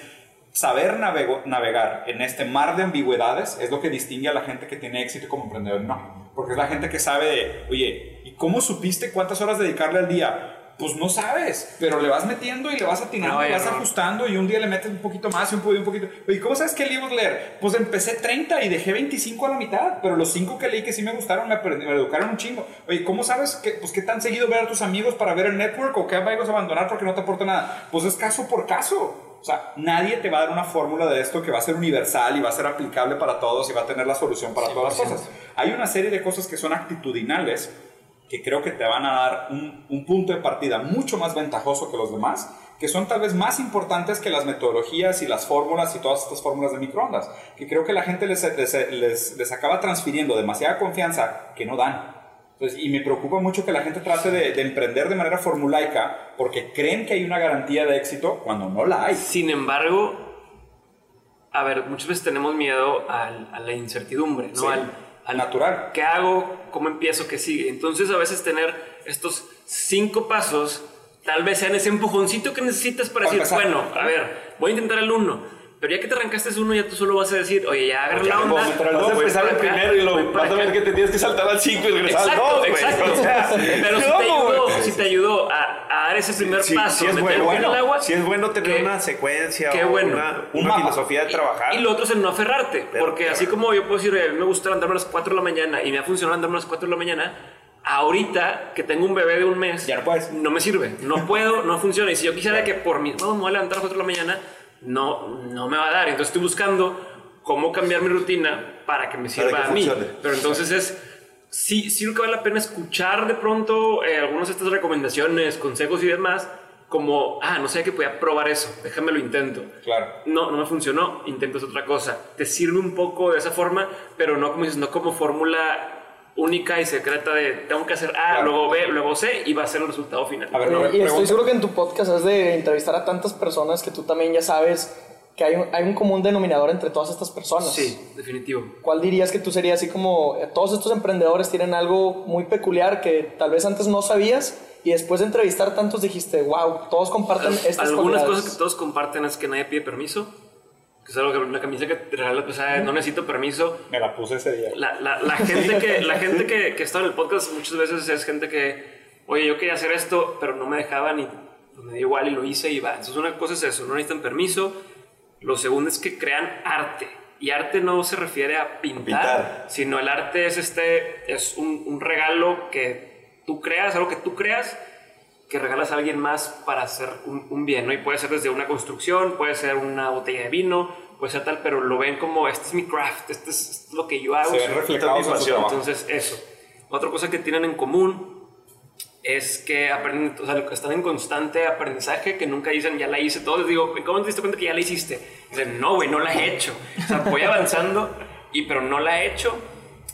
saber navego- navegar en este mar de ambigüedades es lo que distingue a la gente que tiene éxito como emprendedor, no. Porque es la gente que sabe, de, oye, ¿y cómo supiste cuántas horas dedicarle al día? Pues no sabes, pero le vas metiendo y le vas atinando, No, y vas no. ajustando y un día le metes un poquito más y un, po- y un poquito. Oye, ¿cómo sabes qué libros leer? Pues empecé 30 y dejé 25 a la mitad, pero los 5 que leí que sí me gustaron me, me educaron un chingo. Oye, ¿cómo sabes que, pues, qué tan seguido ver a tus amigos para ver el network o qué amigos abandonar porque no te aporta nada? Pues es caso por caso. O sea, nadie te va a dar una fórmula de esto que va a ser universal y va a ser aplicable para todos y va a tener la solución para todas las cosas. Hay una serie de cosas que son actitudinales que creo que te van a dar un, un punto de partida mucho más ventajoso que los demás, que son tal vez más importantes que las metodologías y las fórmulas y todas estas fórmulas de microondas, que creo que la gente les, les, les- les acaba transfiriendo demasiada confianza que no dan. Y me preocupa mucho que la gente trate de, de emprender de manera formulaica porque creen que hay una garantía de éxito cuando no la hay. Sin embargo, a ver, muchas veces tenemos miedo al- a la incertidumbre, ¿no? Sí, Al, al natural. ¿Qué hago? ¿Cómo empiezo? ¿Qué sigue? Entonces, a veces tener estos cinco pasos, tal vez sean ese empujoncito que necesitas para Para decir, empezar. bueno, a ver, voy a intentar el uno. Pero ya que te arrancaste uno, ya tú solo vas a decir, oye, ya agarra la Vas onda. a voy empezar el primero y lo vas a ver acá". que te tienes que saltar al 5 y regresar al Exacto, 2, güey. exacto. O sea, Pero si te, ¿cómo, ayudó, si te ayudó a, a dar ese primer Sí, paso, sí es meter bueno, el agua, sí es bueno tener que- una secuencia o bueno. una, Un una filosofía de trabajar. Y lo otro es el no aferrarte. Pero porque qué así como yo puedo decir, "Oye, a mí me gusta levantarme a las 4 de la mañana y me ha funcionado levantarme a las 4 de la mañana, ahorita que tengo un bebé de un mes, Ya no puedes. no me sirve. No puedo, no funciona. Y si yo quisiera que por mi no, me voy a levantar a las 4 de la mañana, no, no me va a dar. Entonces estoy buscando cómo cambiar mi rutina para que me sirva que a mí. funcione. Pero entonces es. Sí, sí creo que vale la pena escuchar de pronto eh, algunas de estas recomendaciones, consejos y demás, como, ah, no sé que podía probar eso, déjame lo intento Claro. no, no me funcionó, intentas otra cosa. Te sirve un poco de esa forma, pero no como dices, no como fórmula única y secreta de tengo que hacer A, Claro. luego B, luego C y va a ser el resultado final. A ver, no, y estoy pregunta. seguro que en tu podcast has de entrevistar a tantas personas que tú también ya sabes que hay un, hay un común denominador entre todas estas personas. Sí, definitivo. ¿Cuál dirías que tú serías así como todos estos emprendedores tienen algo muy peculiar que tal vez antes no sabías y después de entrevistar tantos dijiste, wow, todos comparten estas Algunas cualidades"? cosas que todos comparten es que nadie pide permiso, que es algo que una camisa que te regala, pues, ah, no necesito permiso. Me la puse ese día. La, la, la gente, que, la gente que, que está en el podcast muchas veces es gente que, oye, yo quería hacer esto, pero no me dejaban y pues, me dio igual y lo hice y va. Entonces una cosa es eso, no necesitan permiso. Lo segundo es que crean arte. Y arte no se refiere a pintar, Pintar. sino el arte es, este, es un, un regalo que tú creas, algo que tú creas, que regalas a alguien más para hacer un, un bien, ¿no? Y puede ser desde una construcción, puede ser una botella de vino, puede ser tal, pero lo ven como, este es mi craft, este es, esto es lo que yo hago. Se ven reflejados en su. Entonces, eso. Otra cosa que tienen en común es que aprenden, o sea, están en constante aprendizaje, que nunca dicen, ya la hice todo. Les digo, ¿cómo te diste cuenta que ya la hiciste? Dicen, no, güey, no la he hecho. O sea, voy avanzando, y, pero no la he hecho.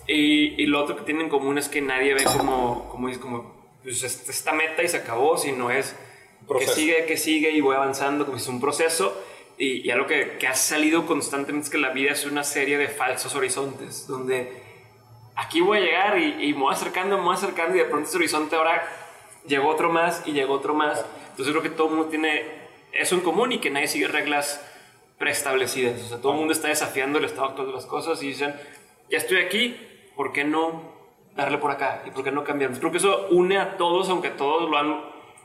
Y, y lo otro que tienen en común es que nadie ve como, como, dice, como pues, esta meta y se acabó, sino es que Proceso. sigue, que sigue y voy avanzando, como si es un proceso. Y, y algo que, que ha salido constantemente es que la vida es una serie de falsos horizontes, donde aquí voy a llegar y, y me voy acercando, me voy acercando y de pronto ese horizonte ahora llegó otro más y llegó otro más. Entonces creo que todo el mundo tiene eso en común y que nadie sigue reglas preestablecidas. O sea, todo el mundo está desafiando el estado actual de las cosas y dicen, ya estoy aquí, ¿por qué no darle por acá? ¿Y por qué no cambiar? Creo que eso une a todos, aunque todos lo han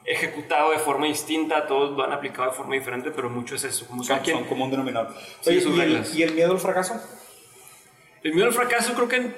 ejecutado de forma distinta, todos lo han aplicado de forma diferente, pero mucho es eso. Como Son, son como un denominador. Sí, Oye, sus ¿y, el. ¿Y el miedo al fracaso? El miedo al fracaso creo que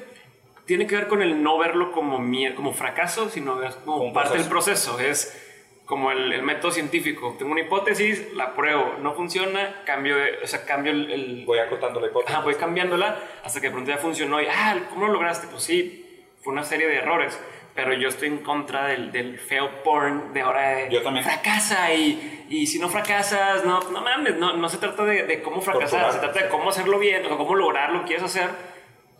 tiene que ver con el no verlo como, mie- como fracaso, sino como, Como parte del proceso. Es como el, el método científico. Tengo una hipótesis, la pruebo, no funciona, cambio, de- o sea, cambio el, el- Voy acotándole cosas. Ajá, voy cambiándola hasta que de pronto ya funcionó y, ah, ¿cómo lo lograste? Pues sí, fue una serie de errores, pero yo estoy en contra del, del fail porn de ahora de Yo también. fracasa y, y si no fracasas, no, no mames, no, no se trata de, de cómo fracasar, Torturar. se trata de cómo hacerlo bien o cómo lograr lo que quieres hacer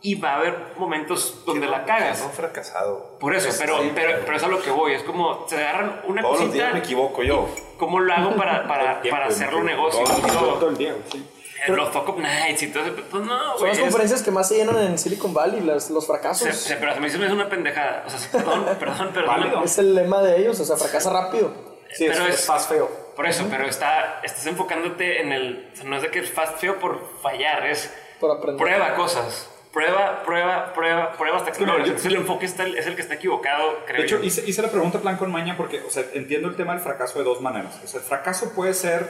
y va a haber momentos donde la cagas. No fracasado. Por eso, pero, pero, pero eso es a lo que voy, es como se agarran una Todos los cosita, días me equivoco yo. ¿cómo lo hago para, para, Tiempo, para hacerlo negocio? Todo, todo, el día, güey, Los fuck up nights y todo eso, pues no, Son güey. las es- conferencias que más se llenan en Silicon Valley, las- los se- fracasos. se- pero a mí se me hace una pendejada. O sea, perdón, perdón, perdón. Válido. Es el lema de ellos, o sea, fracasa rápido. Sí, es, Pero es es- fast feo. Por eso, pero está, estás enfocándote en el. o sea, no es de que es fast feo por fallar, es. Por aprender. Prueba cosas. Prueba, prueba, prueba, prueba hasta que Pero logres. yo- el enfoque está, es el que está equivocado, creo De hecho, yo. hice, hice la pregunta plan con maña porque, o sea, entiendo el tema del fracaso de dos maneras. O sea, el fracaso puede ser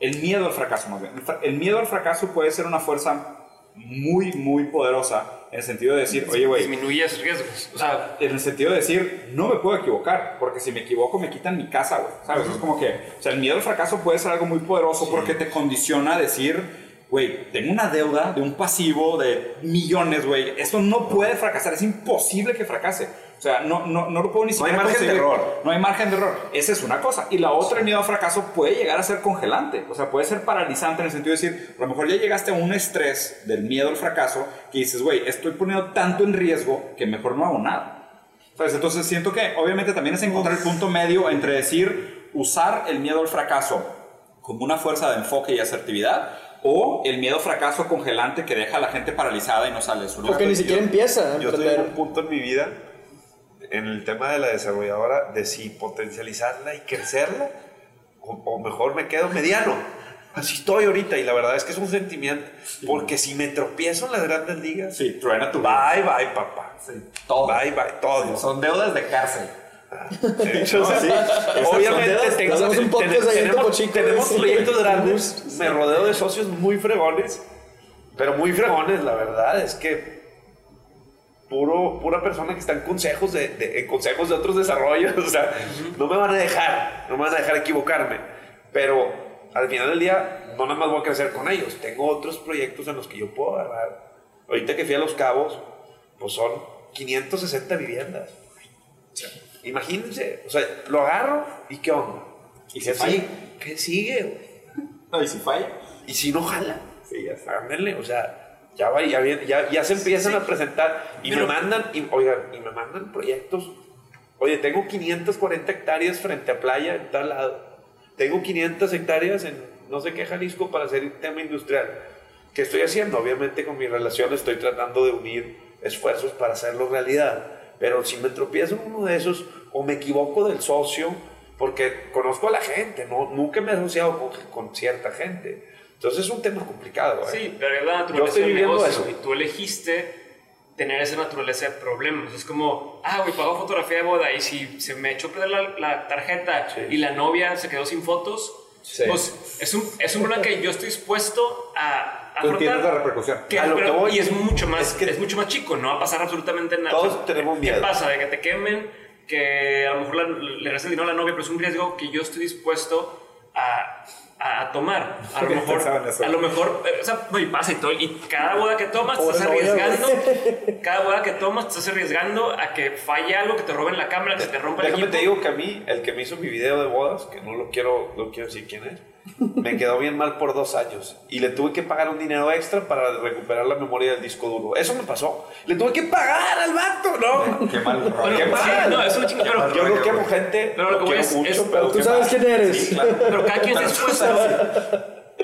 el miedo al fracaso, más bien. El, fra- el miedo al fracaso puede ser una fuerza muy, muy poderosa en el sentido de decir, oye, güey, Disminuyes riesgos. O sea, en el sentido de decir, no me puedo equivocar, porque si me equivoco me quitan mi casa, güey. ¿Sabes? Es como que, o sea, el miedo al fracaso puede ser algo muy poderoso porque te condiciona a decir, güey, tengo una deuda de un pasivo de millones, güey. Esto no puede fracasar, es imposible que fracase. O sea, no, no, no lo puedo ni No hay siquiera margen de concebir. error. No hay margen de error. Esa es una cosa. Y la otra, el miedo al fracaso puede llegar a ser congelante. O sea, puede ser paralizante en el sentido de decir, a lo mejor ya llegaste a un estrés del miedo al fracaso que dices, güey, estoy poniendo tanto en riesgo que mejor no hago nada. ¿Sabes? Entonces siento que obviamente también es encontrar el punto medio entre decir, usar el miedo al fracaso como una fuerza de enfoque y asertividad o el miedo al fracaso congelante que deja a la gente paralizada y no sale de su lugar. Porque ni siquiera empieza a Yo estoy en un punto en mi vida, en el tema de la desarrolladora, de si potencializarla y crecerla, o, o mejor me quedo mediano. Así estoy ahorita, y la verdad es que es un sentimiento, porque si me tropiezo en las grandes ligas, Sí, truena tu vida. bye bye, papá. todo. Bye bye, todo. Son deudas de cárcel. Entonces, No, sí. obviamente tengo- hacemos un podcast tenemos, Chico, tenemos sí. proyectos grandes, me rodeo de socios muy fregones, pero muy fregones, la verdad es que puro, pura persona que está en consejos de, de- en consejos de otros desarrollos, o sea, no me van a dejar, no me van a dejar equivocarme, pero al final del día no nada más voy a crecer con ellos, tengo otros proyectos en los que yo puedo agarrar. Ahorita que fui a Los Cabos, pues son 560 viviendas. Imagínense, o sea, lo agarro y qué onda. ¿Y ¿Qué si falla? ¿Qué sigue? güey? No, y si falla. Y si no jala, Sí, ya está. ándale, o sea, ya, va, ya, ya, ya se empiezan a presentar y Pero- me mandan, y, oigan, y me mandan proyectos. Oye, tengo 540 hectáreas frente a playa en tal lado. Tengo 500 hectáreas en no sé qué Jalisco para hacer tema industrial. ¿Qué estoy haciendo? Obviamente con mi relación estoy tratando de unir esfuerzos para hacerlo realidad. Pero si me tropiezo en uno de esos o me equivoco del socio, porque conozco a la gente, ¿no? nunca me he asociado con, con cierta gente. Entonces es un tema complicado. ¿eh? Sí, pero es la Yo naturaleza estoy del viviendo negocio eso. y tú elegiste tener esa naturaleza de problemas. Es como, ah, güey, pago fotografía de boda y si se me echó a perder la, la tarjeta Sí. y la novia se quedó sin fotos, Sí. pues es un, es un problema que yo estoy dispuesto a, a Tú entiendes la repercusión. Que- A lo pero- que voy y es mucho más es que- es mucho más chico, no va a pasar absolutamente nada. Todos O sea, tenemos ¿Qué miedo. pasa? De que te quemen, que a lo mejor la- le regreses el dinero a la novia, pero es un riesgo que yo estoy dispuesto a, a tomar. A lo mejor, a lo mejor, eh, o sea, no, y pasa y todo. Y cada boda que tomas, te estás arriesgando. cada boda que tomas, te estás arriesgando a que falle algo, que te roben la cámara, que te rompa el Déjame equipo. te digo que a mí, el que me hizo mi video de bodas, que no lo quiero, no quiero decir quién es, me quedó bien mal por dos años. Y le tuve que pagar un dinero extra para recuperar la memoria del disco duro. Eso me pasó. Le tuve que pagar al vato, ¿no? Qué mal. Bueno, Qué sí, mal. no, es una chingada. Pero, Yo no quemo gente, Pero lo que voy es- mucho, es- pero Tú sabes quién eres. pero cada quien está dispuesto.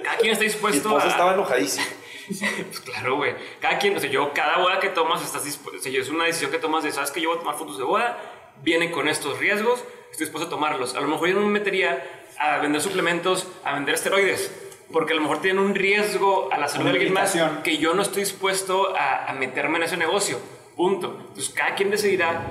Cada quien está Mi dispuesto esposa a. estaba enojadísima. Pues claro, güey. Cada quien, o sea, yo, cada boda que tomas, estás dispuesto. O sea, es una decisión que tomas de, sabes que yo voy a tomar fotos de boda, vienen con estos riesgos, estoy dispuesto a tomarlos. A lo mejor yo no me metería a vender suplementos, a vender esteroides. porque a lo mejor tienen un riesgo a la salud de alguien más que yo no estoy dispuesto a, a meterme en ese negocio. Punto. Entonces, cada quien decidirá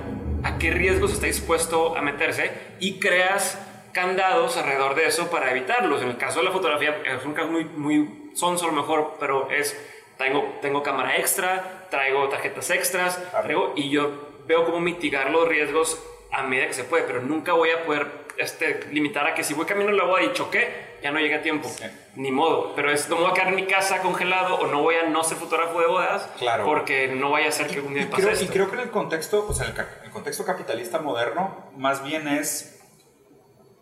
a qué riesgos está dispuesto a meterse y creas candados alrededor de eso para evitarlos. En el caso de la fotografía, es un caso muy, muy sonso a lo mejor, pero es, tengo, tengo cámara extra, traigo tarjetas extras, traigo, y yo veo cómo mitigar los riesgos a medida que se puede, pero nunca voy a poder este, limitar a que si voy camino en la boda y choqué, ya no llega a tiempo. Ni modo. Pero es, no me voy a quedar en mi casa congelado o no voy a no ser fotógrafo de bodas Claro. porque no vaya a ser que un día Y pase creo, esto. y creo que en el contexto, o sea, en el, el contexto capitalista moderno, más bien es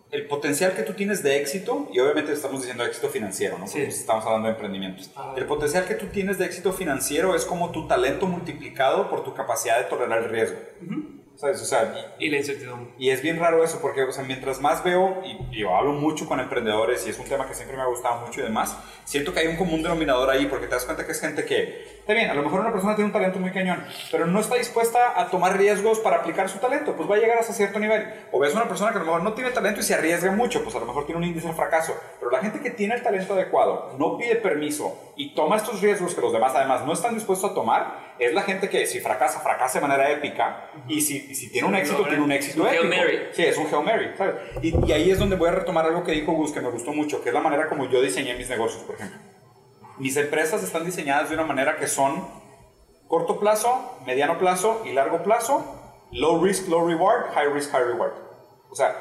el potencial que tú tienes de éxito, y obviamente estamos diciendo éxito financiero, ¿no? Sí. estamos hablando de emprendimientos. Ah. El potencial que tú tienes de éxito financiero es como tu talento multiplicado por tu capacidad de tolerar el riesgo. ¿Sabes? O sea, y- Y la incertidumbre. y es bien raro eso, porque o sea, mientras más veo, y, y yo hablo mucho con emprendedores, y es un tema que siempre me ha gustado mucho y demás, siento que hay un común denominador ahí, porque te das cuenta que es gente que, está bien, a lo mejor una persona tiene un talento muy cañón, pero no está dispuesta a tomar riesgos para aplicar su talento, pues va a llegar hasta cierto nivel. O ves una persona que a lo mejor no tiene talento y se arriesga mucho, pues a lo mejor tiene un índice de fracaso, pero la gente que tiene el talento adecuado, no pide permiso y toma estos riesgos que los demás además no están dispuestos a tomar, es la gente que si fracasa, fracasa de manera épica, y si, y si tiene un éxito, tiene un éxito Un Hail épico. Mary. Sí, es un Hail Mary, ¿sabes? Y, y ahí es donde voy a retomar algo que dijo Gus, que me gustó mucho, que es la manera como yo diseñé mis negocios, por ejemplo. Mis empresas están diseñadas de una manera que son corto plazo, mediano plazo y largo plazo, low risk, low reward, high risk, high reward. O sea,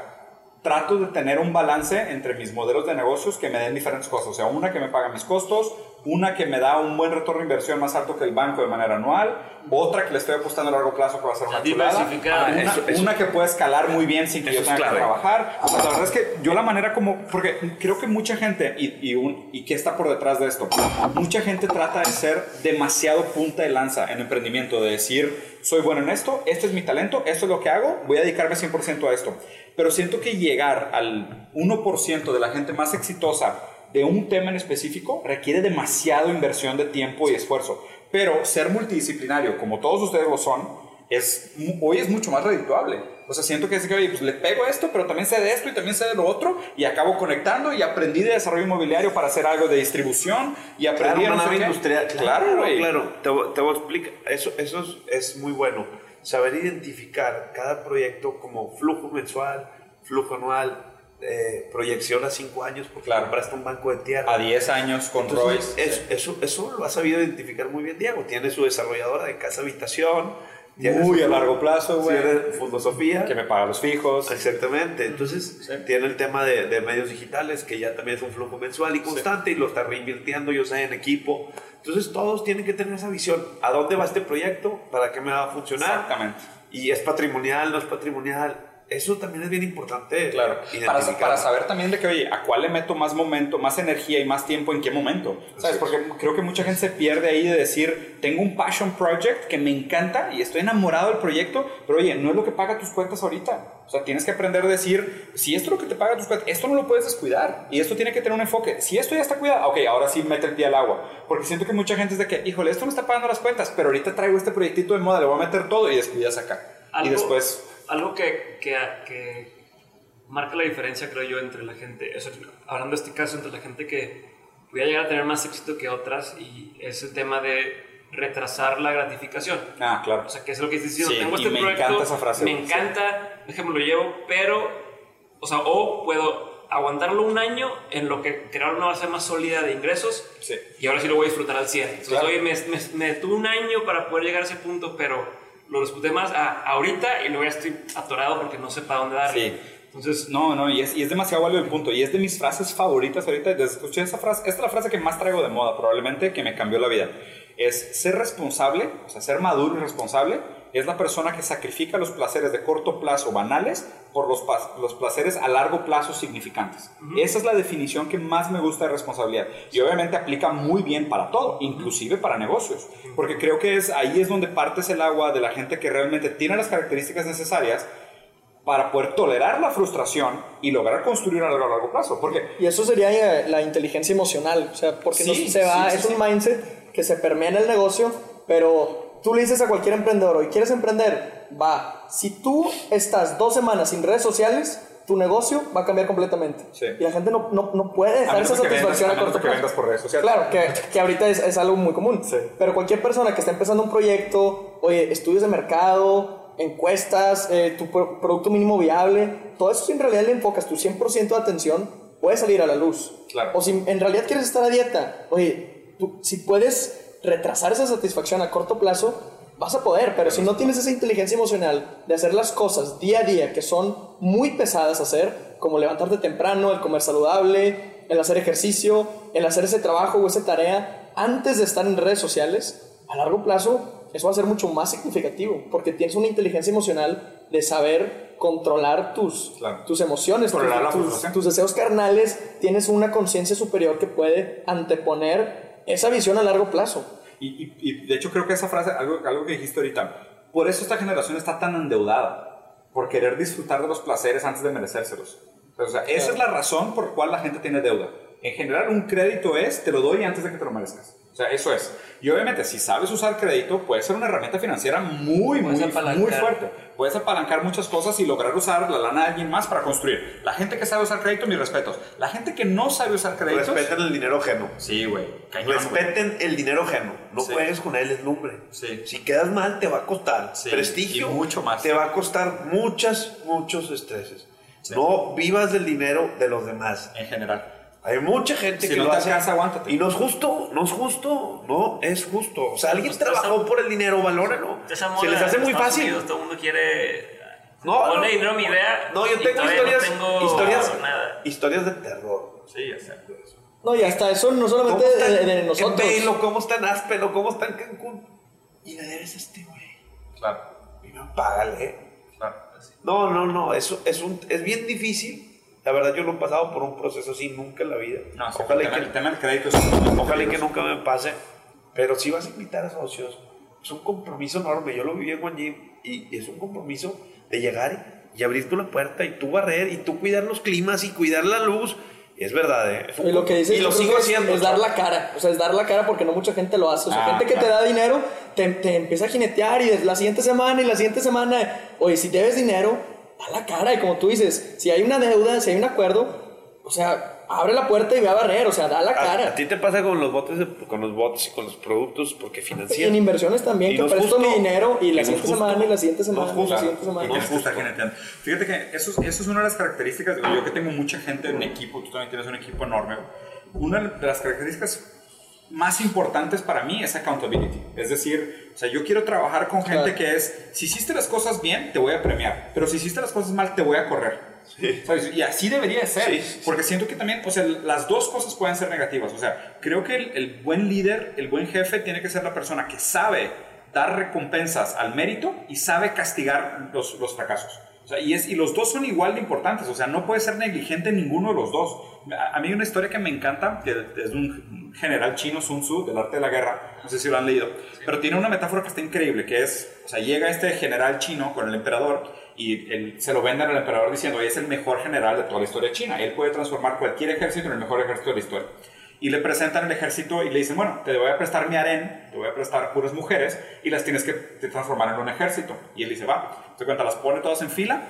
trato de tener un balance entre mis modelos de negocios que me den diferentes cosas. O sea, una que me paga mis costos, una que me da un buen retorno de inversión más alto que el banco de manera anual, otra que le estoy apostando a largo plazo que va a ser una chulada, una, Eso- eso- una que puede escalar muy bien sin que yo Eso tenga que trabajar. O sea, la verdad es que yo la manera como, porque creo que mucha gente, y, y, un, y qué está por detrás de esto, mucha gente trata de ser demasiado punta de lanza en emprendimiento, de decir, soy bueno en esto, esto es mi talento, esto es lo que hago, voy a dedicarme 100% a esto. Pero siento que llegar al 1% de la gente más exitosa de un tema en específico requiere demasiado inversión de tiempo y esfuerzo. Pero ser multidisciplinario, como todos ustedes lo son, es, hoy es mucho más redituable. O sea, siento que es que, oye, pues le pego esto, pero también sé de esto y también sé de lo otro, y acabo conectando y aprendí de desarrollo inmobiliario para hacer algo de distribución y aprendí Claro, a una nave industrial. Claro, güey. Claro, te, te voy a explicar. Eso, eso es, es muy bueno. Saber identificar cada proyecto como flujo mensual, flujo anual, eh, proyección a cinco años, porque Claro. compraste un banco de tierra. A 10 años con Entonces, Royce. eso, eso, eso lo ha sabido identificar muy bien Diego. Tiene su desarrolladora de casa habitación. Muy a largo plazo, güey. Tiene filosofía. Que me paga los fijos. Exactamente, entonces tiene el tema de, de medios digitales que ya también es un flujo mensual y constante y lo está reinvirtiendo, yo sé, en equipo. Entonces todos tienen que tener esa visión. ¿A dónde va este proyecto? ¿Para qué me va a funcionar? Exactamente. Y es patrimonial, no es patrimonial. Eso también es bien importante. Claro, para, para saber también de que, oye, a cuál le meto más momento, más energía y más tiempo en qué momento. ¿Sabes? Porque creo que mucha gente se pierde ahí de decir, tengo un passion project que me encanta y estoy enamorado del proyecto, pero oye, no es lo que paga tus cuentas ahorita. O sea, tienes que aprender a decir, si esto es lo que te paga tus cuentas, esto no lo puedes descuidar y esto tiene que tener un enfoque. Si esto ya está cuidado, ok, ahora sí mete el pie al agua. Porque siento que mucha gente es de que, híjole, esto me está pagando las cuentas, pero ahorita traigo este proyectito de moda, le voy a meter todo y descuidas acá. Y Algo- después... Algo que, que, que marca la diferencia, creo yo, entre la gente, eso, hablando de este caso, entre la gente que pudiera llegar a tener más éxito que otras, y es el tema de retrasar la gratificación. Ah, claro. O sea, que es lo que dices diciendo, Sí, tengo este me proyecto, encanta esa frase. me encanta, déjame lo llevo, pero, o sea, o puedo aguantarlo un año en lo que crear una base más sólida de ingresos Sí. y ahora sí lo voy a disfrutar al 100. Entonces, Claro. oye, me, me, me tuve un año para poder llegar a ese punto, pero lo disfruté más a- ahorita y luego ya estoy atorado porque no sé para dónde darle. Sí. Entonces, No, no, y es, y es demasiado válido el punto. Y es de mis frases favoritas ahorita. Desde escuché esa frase, esta es la frase que más traigo de moda, probablemente, que me cambió la vida. Es ser responsable, o sea, ser maduro y responsable, es la persona que sacrifica los placeres de corto plazo banales por los, los placeres a largo plazo significantes. Esa es la definición que más me gusta de responsabilidad. Y obviamente aplica muy bien para todo, inclusive para negocios. Porque creo que es, ahí es donde partes el agua de la gente que realmente tiene las características necesarias para poder tolerar la frustración y lograr construir algo a largo plazo. Porque Y eso sería eh, la inteligencia emocional, o sea, porque no Sí, se va, sí, sí, es un mindset que se permea en el negocio, pero tú le dices a cualquier emprendedor, hoy quieres emprender, va, si tú estás dos semanas sin redes sociales, tu negocio va a cambiar completamente. Sí. Y la gente no, no, no puede dejar esa satisfacción vendas- a corto de que plazo. vendas por redes sociales. Claro, que, que ahorita es, es algo muy común. Sí. Pero cualquier persona que está empezando un proyecto, oye, estudios de mercado, encuestas, eh, tu pro- producto mínimo viable, todo eso si en realidad le enfocas tu 100% de atención, puede salir a la luz. Claro. O si en realidad quieres estar a dieta, oye, tú, si puedes retrasar esa satisfacción a corto plazo, vas a poder, pero si no tienes esa inteligencia emocional de hacer las cosas día a día que son muy pesadas hacer, como levantarte temprano, el comer saludable, el hacer ejercicio, el hacer ese trabajo o esa tarea antes de estar en redes sociales, a largo plazo eso va a ser mucho más significativo, porque tienes una inteligencia emocional de saber controlar tus, Claro. tus emociones, tus, tus- tus deseos carnales, tienes una conciencia superior que puede anteponer esa visión a largo plazo. Y, y- y de hecho creo que esa frase, algo, algo que dijiste ahorita, por eso esta generación está tan endeudada, por querer disfrutar de los placeres antes de merecérselos. O sea, esa es la razón por la cual la gente tiene deuda. En general, un crédito es, te lo doy antes de que te lo merezcas. O sea, eso es. Y obviamente, si sabes usar crédito, puede ser una herramienta financiera muy, muy, muy fuerte. Puedes apalancar muchas cosas y lograr usar la lana de alguien más para construir. La gente que sabe usar crédito, mis respetos. La gente que no sabe usar créditos... Respeten el dinero ajeno. Sí, güey. Respeten el dinero ajeno. No Sí. juegues con él, es lumbre. Sí. Si quedas mal, te va a costar Sí, prestigio. y mucho más. Te va a costar muchas, muchos estreses. Sí. No vivas del dinero de los demás. En general. Hay mucha gente Si que no lo te hace. alcanza, aguántate. Y no es justo, no es justo, no es justo. O sea, alguien Pues, trabajó esa- por el dinero, valórenlo. Esa Se les hace en muy Estados fácil. Unidos, todo el mundo quiere. No, Ponle no. dinero mi idea. No, yo tengo historias, No tengo historias, Nada. historias de terror. Sí, exacto. No, y hasta eso no ¿Cómo solamente de, en- de en nosotros. Bailo, cómo está en Aspen o cómo está en Cancún. Y le debes a este güey. Claro, Y no, págale. claro. No, no, no, eso es, un, es bien difícil. La verdad, yo lo he pasado por un proceso así nunca en la vida. No, sí, ojalá, que, el tema del crédito es un ojalá y que nunca me pase. Pero si vas a invitar a socios, es un compromiso enorme. Yo lo viví en Juan Jim y, es un compromiso de llegar y, abrir tú la puerta y tú barrer y tú cuidar los climas y cuidar la luz. Y es verdad, ¿eh? Es un Y lo que dices y lo sigo es, haciendo. es dar la cara. O sea, es dar la cara porque no mucha gente lo hace. O sea, Ah, gente que te claro. da dinero te, te empieza a jinetear y la siguiente semana y la siguiente semana, oye, si debes dinero, da la cara. Y como tú dices, si hay una deuda, si hay un acuerdo, o sea, abre la puerta y ve a barrer. O sea, da la A, cara. a ti te pasa con los botes, de- con los bots y con los productos porque Y financian. en inversiones también, Y que presto justo. mi dinero y Y la siguiente justo. semana y la siguiente semana y la justo. siguiente semana. Y jineteando. Fíjate que eso, es- eso es una de las características. Yo que tengo mucha gente en mi equipo, tú también tienes un equipo enorme. Una de las características más importantes para mí es accountability. Es decir, o sea, yo quiero trabajar con gente Claro. que es, si hiciste las cosas bien, te voy a premiar. Pero si hiciste las cosas mal, te voy a correr. ¿Sabes? Y así debería de ser. Sí, sí, sí. Porque siento que también, o sea, las dos cosas pueden ser negativas. O sea, creo que el, el buen líder, el buen jefe, tiene que ser la persona que sabe dar recompensas al mérito y sabe castigar los, los fracasos. O sea, y, es, y los dos son igual de importantes. O sea, no puede ser negligente en ninguno de los dos. A, a mí hay una historia que me encanta, que es de un general chino, Sun Tzu, del arte de la guerra. No sé si lo han leído. Pero tiene una metáfora que está increíble, que es, o sea, llega este general chino con el emperador y él, se lo venden al emperador diciendo, "Oye, es el mejor general de toda la historia de China. Él puede transformar cualquier ejército en el mejor ejército de la historia. Y le presentan el ejército y le dicen, bueno, te voy a prestar mi harén, te voy a prestar puras mujeres y las tienes que transformar en un ejército. Y él dice, va, te cuenta, las pone todas en fila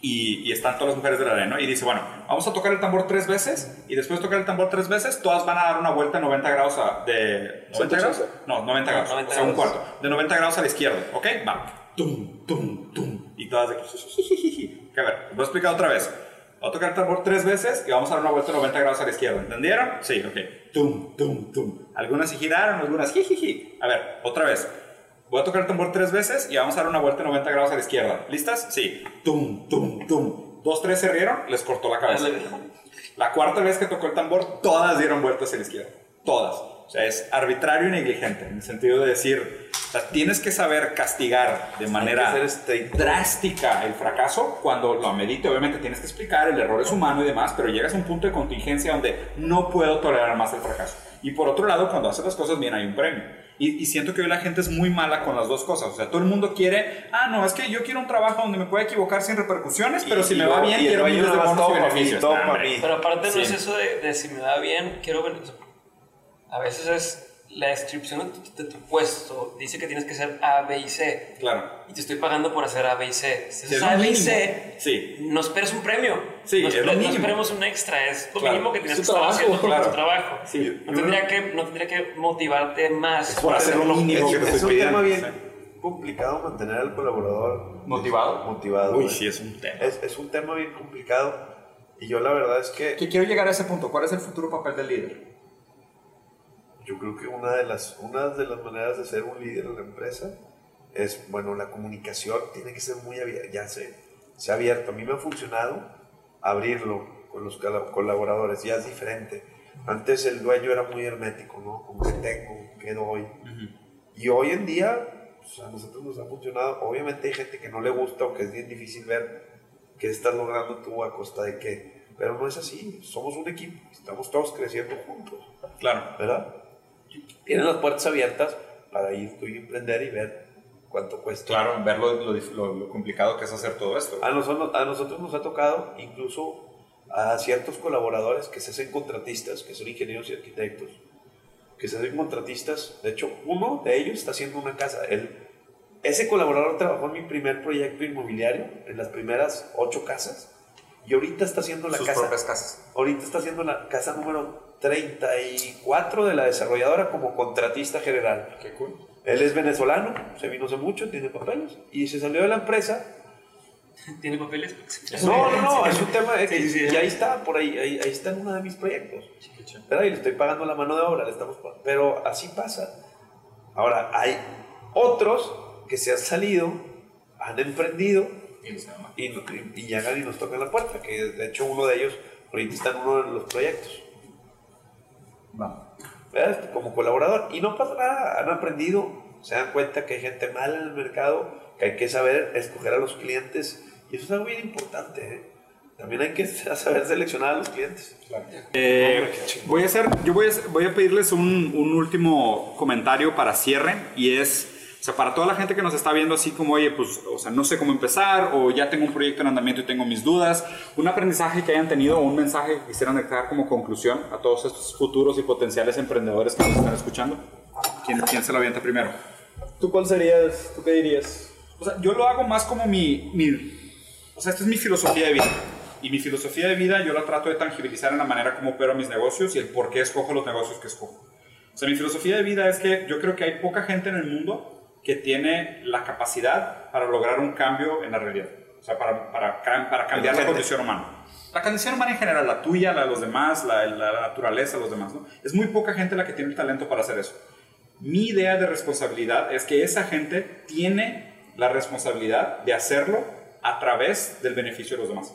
y, y están todas las mujeres del harén, ¿no? Y dice, bueno, vamos a tocar el tambor tres veces y después de tocar el tambor tres veces, todas van a dar una vuelta 90 grados a, de... ¿90 grados? 180. No, 90 grados, 90 o sea, un cuarto. De 90 grados a la izquierda, ¿ok? Va. Tum, tum, tum. Y todas de... Que a ver, voy a explicar otra vez. Voy a tocar el tambor tres veces y vamos a dar una vuelta 90 grados a la izquierda. ¿Entendieron? Sí, ok. Tum, tum, tum. Algunas se giraron, algunas jijiji. A ver, otra vez. Voy a tocar el tambor tres veces y vamos a dar una vuelta 90 grados a la izquierda. ¿Listas? Sí. Tum, tum, tum. Dos, tres se rieron, les cortó la cabeza. La cuarta vez que tocó el tambor, todas dieron vueltas a la izquierda. Todas. O sea, es arbitrario y negligente, en el sentido de decir, o sea, tienes que saber castigar de manera drástica el fracaso cuando lo amerite. Obviamente tienes que explicar, el error es humano y demás, pero llegas a un punto de contingencia donde no puedo tolerar más el fracaso. Y por otro lado, cuando haces las cosas bien hay un premio. Y, y siento que hoy la gente es muy mala con las dos cosas. O sea, todo el mundo quiere, ah, no, es que yo quiero un trabajo donde me pueda equivocar sin repercusiones, pero si me va bien, quiero miles de bonos y beneficios. Pero aparte Sí. no es eso de, de si me va bien, quiero... ben- A veces es la descripción de tu, de tu puesto dice que tienes que hacer A, B y C. Claro. Y te estoy pagando por hacer A, B y C. Si es A, B y. C, Sí. no esperes un premio. Sí, no, es lo no esperemos un extra. Es lo Claro. mínimo que tienes Es que estar haciendo por claro. tu trabajo. Sí. No, tendría que, no tendría que motivarte más. Por hacer lo mínimo es, que te es un tema bien Sí. complicado mantener al colaborador ¿Motivado? motivado. Uy, sí, es un tema. Es, es un tema bien complicado y yo la verdad es que Que quiero llegar a ese punto. ¿Cuál es el futuro papel del líder? Yo creo que una de las una de las maneras de ser un líder en la empresa es bueno la comunicación tiene que ser muy abierta ya sé se ha abierto a mí me ha funcionado abrirlo con los colaboradores ya es diferente. Antes el dueño era muy hermético no con qué tengo qué doy y hoy en día pues, a nosotros nos ha funcionado. Obviamente hay gente que no le gusta o que es bien difícil ver qué estás logrando tú a costa de qué pero no es así. Somos un equipo estamos todos creciendo juntos Claro. ¿verdad? Tienes las puertas abiertas para ir tú y emprender y ver cuánto cuesta. Claro, ver lo, lo lo complicado que es hacer todo esto. A nosotros, a nosotros nos ha tocado incluso a ciertos colaboradores que se hacen contratistas, que son ingenieros y arquitectos, que se hacen contratistas. De hecho, uno de ellos está haciendo una casa. Él, ese colaborador trabajó en mi primer proyecto inmobiliario, en las primeras ocho casas, y ahorita está haciendo la Sus casa. propias casas. Ahorita está haciendo la casa número 34 de la desarrolladora como contratista general. Qué cool. Él es venezolano, se vino hace mucho, tiene papeles y se salió de la empresa. ¿Tiene papeles? No, no, no, es un tema X. Sí, sí, y ahí está, por ahí, ahí, ahí está en uno de mis proyectos. ¿Verdad? Y le estoy pagando la mano de obra, le estamos pagando. Pero así pasa. Ahora, hay otros que se han salido, han emprendido Y no se llama. y, y- y llegan y nos tocan la puerta, que de hecho uno de ellos ahorita está en uno de los proyectos. Va. ¿verdad? como colaborador. Y no pasa nada, han aprendido, se dan cuenta que hay gente mala en el mercado, que hay que saber escoger a los clientes. Y eso es algo bien importante. ¿eh? También hay que saber seleccionar a los clientes. Eh, voy a hacer, yo voy a, voy a pedirles un, un último comentario para cierre y es, o sea, para toda la gente que nos está viendo así como, oye, pues, o sea, no sé cómo empezar o ya tengo un proyecto en andamiento y tengo mis dudas, un aprendizaje que hayan tenido o un mensaje que quisieran dejar como conclusión a todos estos futuros y potenciales emprendedores que nos están escuchando. ¿Quién, quién se lo avienta primero? ¿Tú cuál serías? ¿Tú qué dirías? O sea, yo lo hago más como mi, mi- O sea, esta es mi filosofía de vida. Y mi filosofía de vida yo la trato de tangibilizar en la manera como opero mis negocios y el por qué escojo los negocios que escojo. O sea, mi filosofía de vida es que yo creo que hay poca gente en el mundo que tiene la capacidad para lograr un cambio en la realidad. O sea, para, para, ca- para cambiar la condición humana. La condición humana en general, la tuya, la de los demás, la, la, la naturaleza, los demás, ¿no? Es muy poca gente la que tiene el talento para hacer eso. Mi idea de responsabilidad es que esa gente tiene la responsabilidad de hacerlo a través del beneficio de los demás.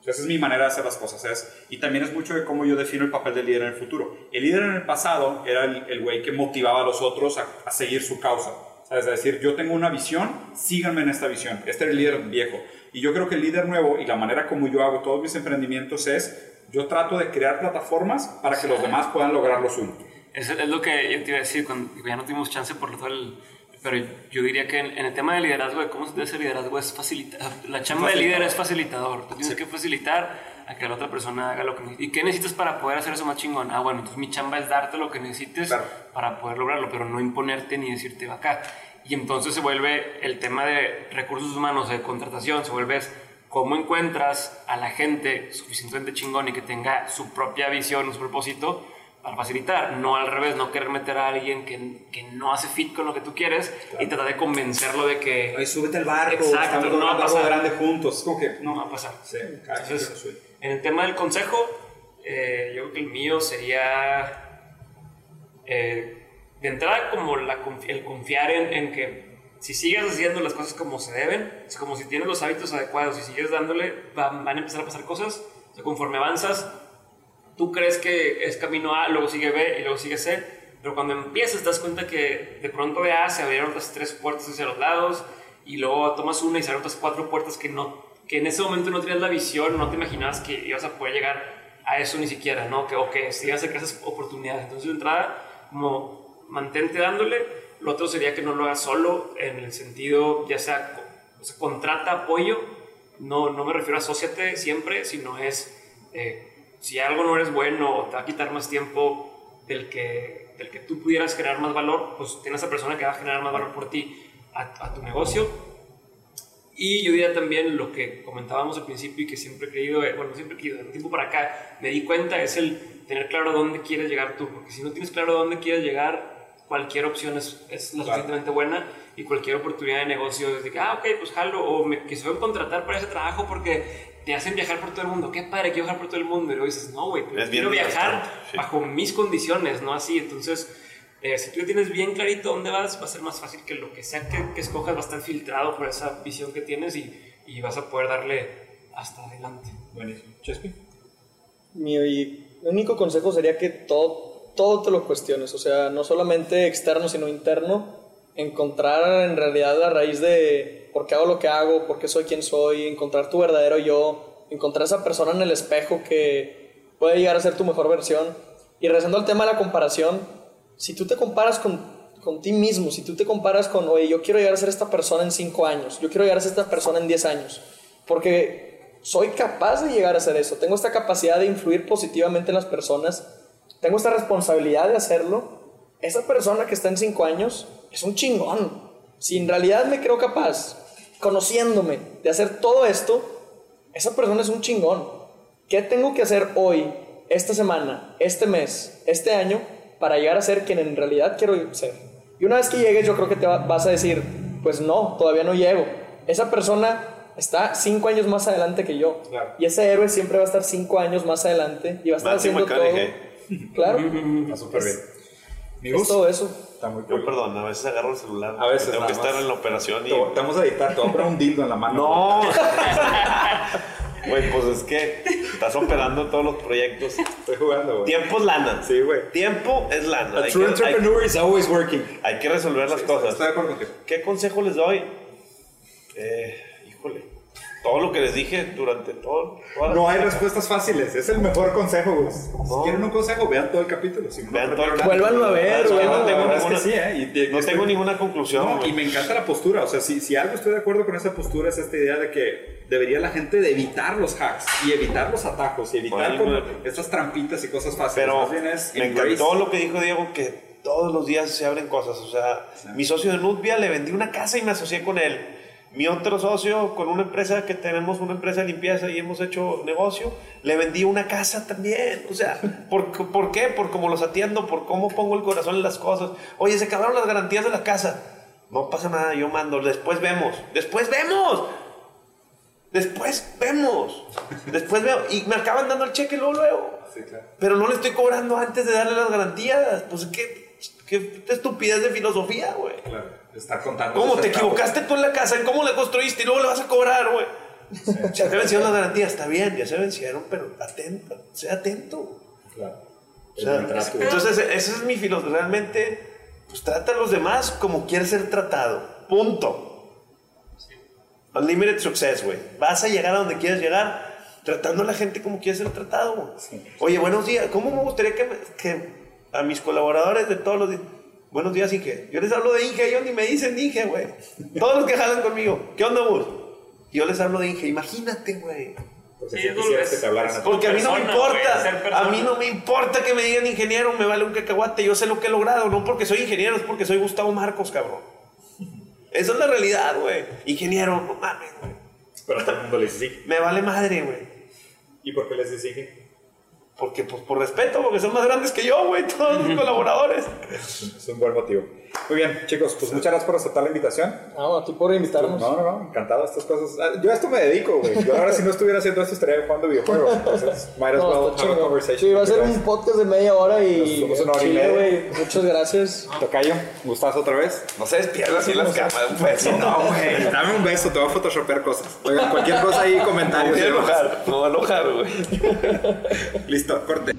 O sea, esa es mi manera de hacer las cosas. Es, y también es mucho de cómo yo defino el papel del líder en el futuro. El líder en el pasado era el el güey que motivaba a los otros a, a seguir su causa. Es decir, yo tengo una visión, síganme en esta visión. Este era el líder viejo. Y yo creo que el líder nuevo y la manera como yo hago todos mis emprendimientos es, yo trato de crear plataformas para que los demás puedan lograr lo suyo. Es, es lo que yo te iba a decir, cuando ya no tuvimos chance por todo el... Pero yo diría que en, en el tema de liderazgo, de cómo se debe hacer liderazgo, es facilitar. La chamba de líder es facilitador. Tú tienes que facilitar a que la otra persona haga lo que necesita. ¿Y qué necesitas para poder hacer eso más chingón? Ah, bueno, entonces mi chamba es darte lo que necesites Claro. para poder lograrlo, pero no imponerte ni decirte va acá. Y entonces se vuelve el tema de recursos humanos, de contratación, se vuelve cómo encuentras a la gente suficientemente chingón y que tenga su propia visión, su propósito para facilitar, no al revés, no querer meter a alguien que, que no hace fit con lo que tú quieres y tratar de convencerlo de que Oye, súbete al barco, Exacto, no va a pasar. grande juntos. Es como que, no no, va a pasar. Sí, Entonces. En el tema del consejo, eh, yo creo que el mío sería eh, de entrada como la el confiar en, en que si sigues haciendo las cosas como se deben, es como si tienes los hábitos adecuados y sigues dándole, van, van a empezar a pasar cosas. O sea, conforme avanzas, tú crees que es camino A, luego sigue B y luego sigue C, pero cuando empiezas te das cuenta que de pronto de A se abrieron otras tres puertas hacia los lados y luego tomas una y se abren otras cuatro puertas que, no, que en ese momento no tenías la visión, no te imaginabas que ibas a poder llegar a eso ni siquiera, ¿no? Que, o que si ibas a crear esas oportunidades. Entonces, de entrada, como mantente dándole. Lo otro sería que no lo hagas solo, en el sentido, ya sea, o sea, contrata apoyo. No, no me refiero a asóciate siempre, sino es, eh, si algo no eres bueno o te va a quitar más tiempo del que, del que tú pudieras generar más valor, pues tienes a esa persona que va a generar más valor por ti a tu negocio. Y yo diría también lo que comentábamos al principio y que siempre he creído, eh, bueno, siempre he creído, de un tiempo para acá me di cuenta, es el tener claro a dónde quieres llegar tú, porque si no tienes claro dónde quieres llegar, cualquier opción es, es lo suficientemente buena y cualquier oportunidad de negocio es de que, ah, ok, pues jalo, o me quisieron contratar para ese trabajo porque te hacen viajar por todo el mundo. Qué padre, quiero viajar por todo el mundo. Y luego dices, no, güey, quiero viajar sí. bajo mis condiciones, no así. Entonces, eh, si tú ya tienes bien clarito dónde vas, va a ser más fácil que lo que sea que, que escojas va a estar filtrado por esa visión que tienes y, y vas a poder darle hasta adelante. Buenísimo. Chespi. Mi único consejo sería que todo, todo te lo cuestiones, o sea, no solamente externo, sino interno. Encontrar en realidad la raíz de por qué hago lo que hago, por qué soy quien soy, encontrar tu verdadero yo, encontrar esa persona en el espejo que puede llegar a ser tu mejor versión. Y regresando al tema de la comparación, si tú te comparas con, con ti mismo, si tú te comparas con, oye, yo quiero llegar a ser esta persona en 5 años, yo quiero llegar a ser esta persona en 10 años, porque soy capaz de llegar a hacer eso, tengo esta capacidad de influir positivamente en las personas, tengo esta responsabilidad de hacerlo, esa persona que está en 5 años es un chingón. Si en realidad me creo capaz, conociéndome, de hacer todo esto, esa persona es un chingón. ¿Qué tengo que hacer hoy, esta semana, este mes, este año, para llegar a ser quien en realidad quiero ser? Y una vez que llegues, yo creo que te va- vas a decir, pues no, todavía no llego. Esa persona está cinco años más adelante que yo. Claro. Y ese héroe siempre va a estar cinco años más adelante y va a estar Matthew haciendo todo. Claro. Está súper bien. Mi Es gusto. todo eso. Está muy Yo, cool. perdón, a veces agarro el celular. A veces Tengo que estar en la operación y. Te, te vamos a editar, te voy a poner un dildo en la mano. No. Güey, pues es que estás operando todos los proyectos. Estoy jugando, güey. Tiempo es lana. Sí, güey. Tiempo es lana. A Hay true que, hay- entrepreneur is always working. hay que resolver las cosas. Estoy de acuerdo contigo. ¿Qué consejo les doy? Eh, híjole. Todo lo que les dije durante todo. No hay respuestas fáciles. Es el mejor consejo, güey. Si No. quieren un consejo, vean todo el capítulo. Si no, Vean no todo el. Vuélvanlo a ver, No, güey. no No, tengo verdad es que ninguna- sí, ¿eh? Y- y- No estoy- tengo ninguna conclusión. Y me encanta la postura. O sea, si, si algo estoy de acuerdo con esa postura es esta idea de que debería la gente de evitar los hacks y evitar los atajos y evitar Bueno, estas trampitas y cosas fáciles. Pero Más bien es me embrace. encantó lo que dijo Diego, que todos los días se abren cosas. O sea, mi socio de Nutvia le vendí una casa y me asocié con él. Mi otro socio con una empresa que tenemos una empresa de limpieza y hemos hecho negocio, le vendí una casa también. O sea, ¿por, ¿por qué? Por cómo los atiendo, por cómo pongo el corazón en las cosas. Oye, se acabaron las garantías de la casa. No pasa nada, yo mando. Después vemos. Después vemos. Después vemos. Después veo. Y me acaban dando el cheque luego, luego. Sí, claro. Pero no le estoy cobrando antes de darle las garantías. Pues qué, qué estupidez de filosofía, güey. Claro, estar contando. ¿Cómo te equivocaste tú en la casa? ¿En cómo la construiste y luego le vas a cobrar, güey? Ya se vencieron las garantías, está bien, ya se vencieron, pero atento, sea atento. Claro. O sea, entonces, esa es mi filosofía. Realmente, pues trata a los demás como quieres ser tratado. Punto. Unlimited success, güey. Vas a llegar a donde quieres llegar tratando a la gente como quieres ser tratado. güey. Oye, buenos días. ¿Cómo me gustaría que, me- que a mis colaboradores de todos los días... Buenos días, Inge. Yo les hablo de Inge, ellos ni me dicen Inge, güey. Todos los que jalan conmigo. ¿Qué onda, Bus? Yo les hablo de Inge. Imagínate, güey. Porque Sí, si que te hablaran a ti. Porque a mí no me importa. a mí no me importa que me digan ingeniero, me vale un cacahuate. Yo sé lo que he logrado, no porque soy ingeniero, es porque soy Gustavo Marcos, cabrón. Esa es la realidad, güey. Ingeniero, no mames, güey. Pero a todo el mundo le sí. Me vale madre, güey. ¿Y por qué les sí? Porque, pues, por respeto, porque son más grandes que yo, güey, todos mis colaboradores. Es un buen motivo. Muy bien, chicos, pues muchas gracias por aceptar la invitación. No, a ti por invitarnos. No, no, no, encantado de estas cosas. Ah, Yo a esto me dedico, güey. Yo ahora si no estuviera haciendo esto estaría jugando videojuegos. Entonces, might as No, well have a conversation. Sí, va a ser un podcast de media hora y. Somos una hora y media. güey. Muchas gracias. Tocayo, gustazo otra vez. No se despierta así las cámaras, pues. No, güey. Dame un beso, te voy a photoshopear cosas. Oigan, cualquier cosa ahí, Me comentarios. voy a enojar, me voy a enojar, güey. Listo, corte.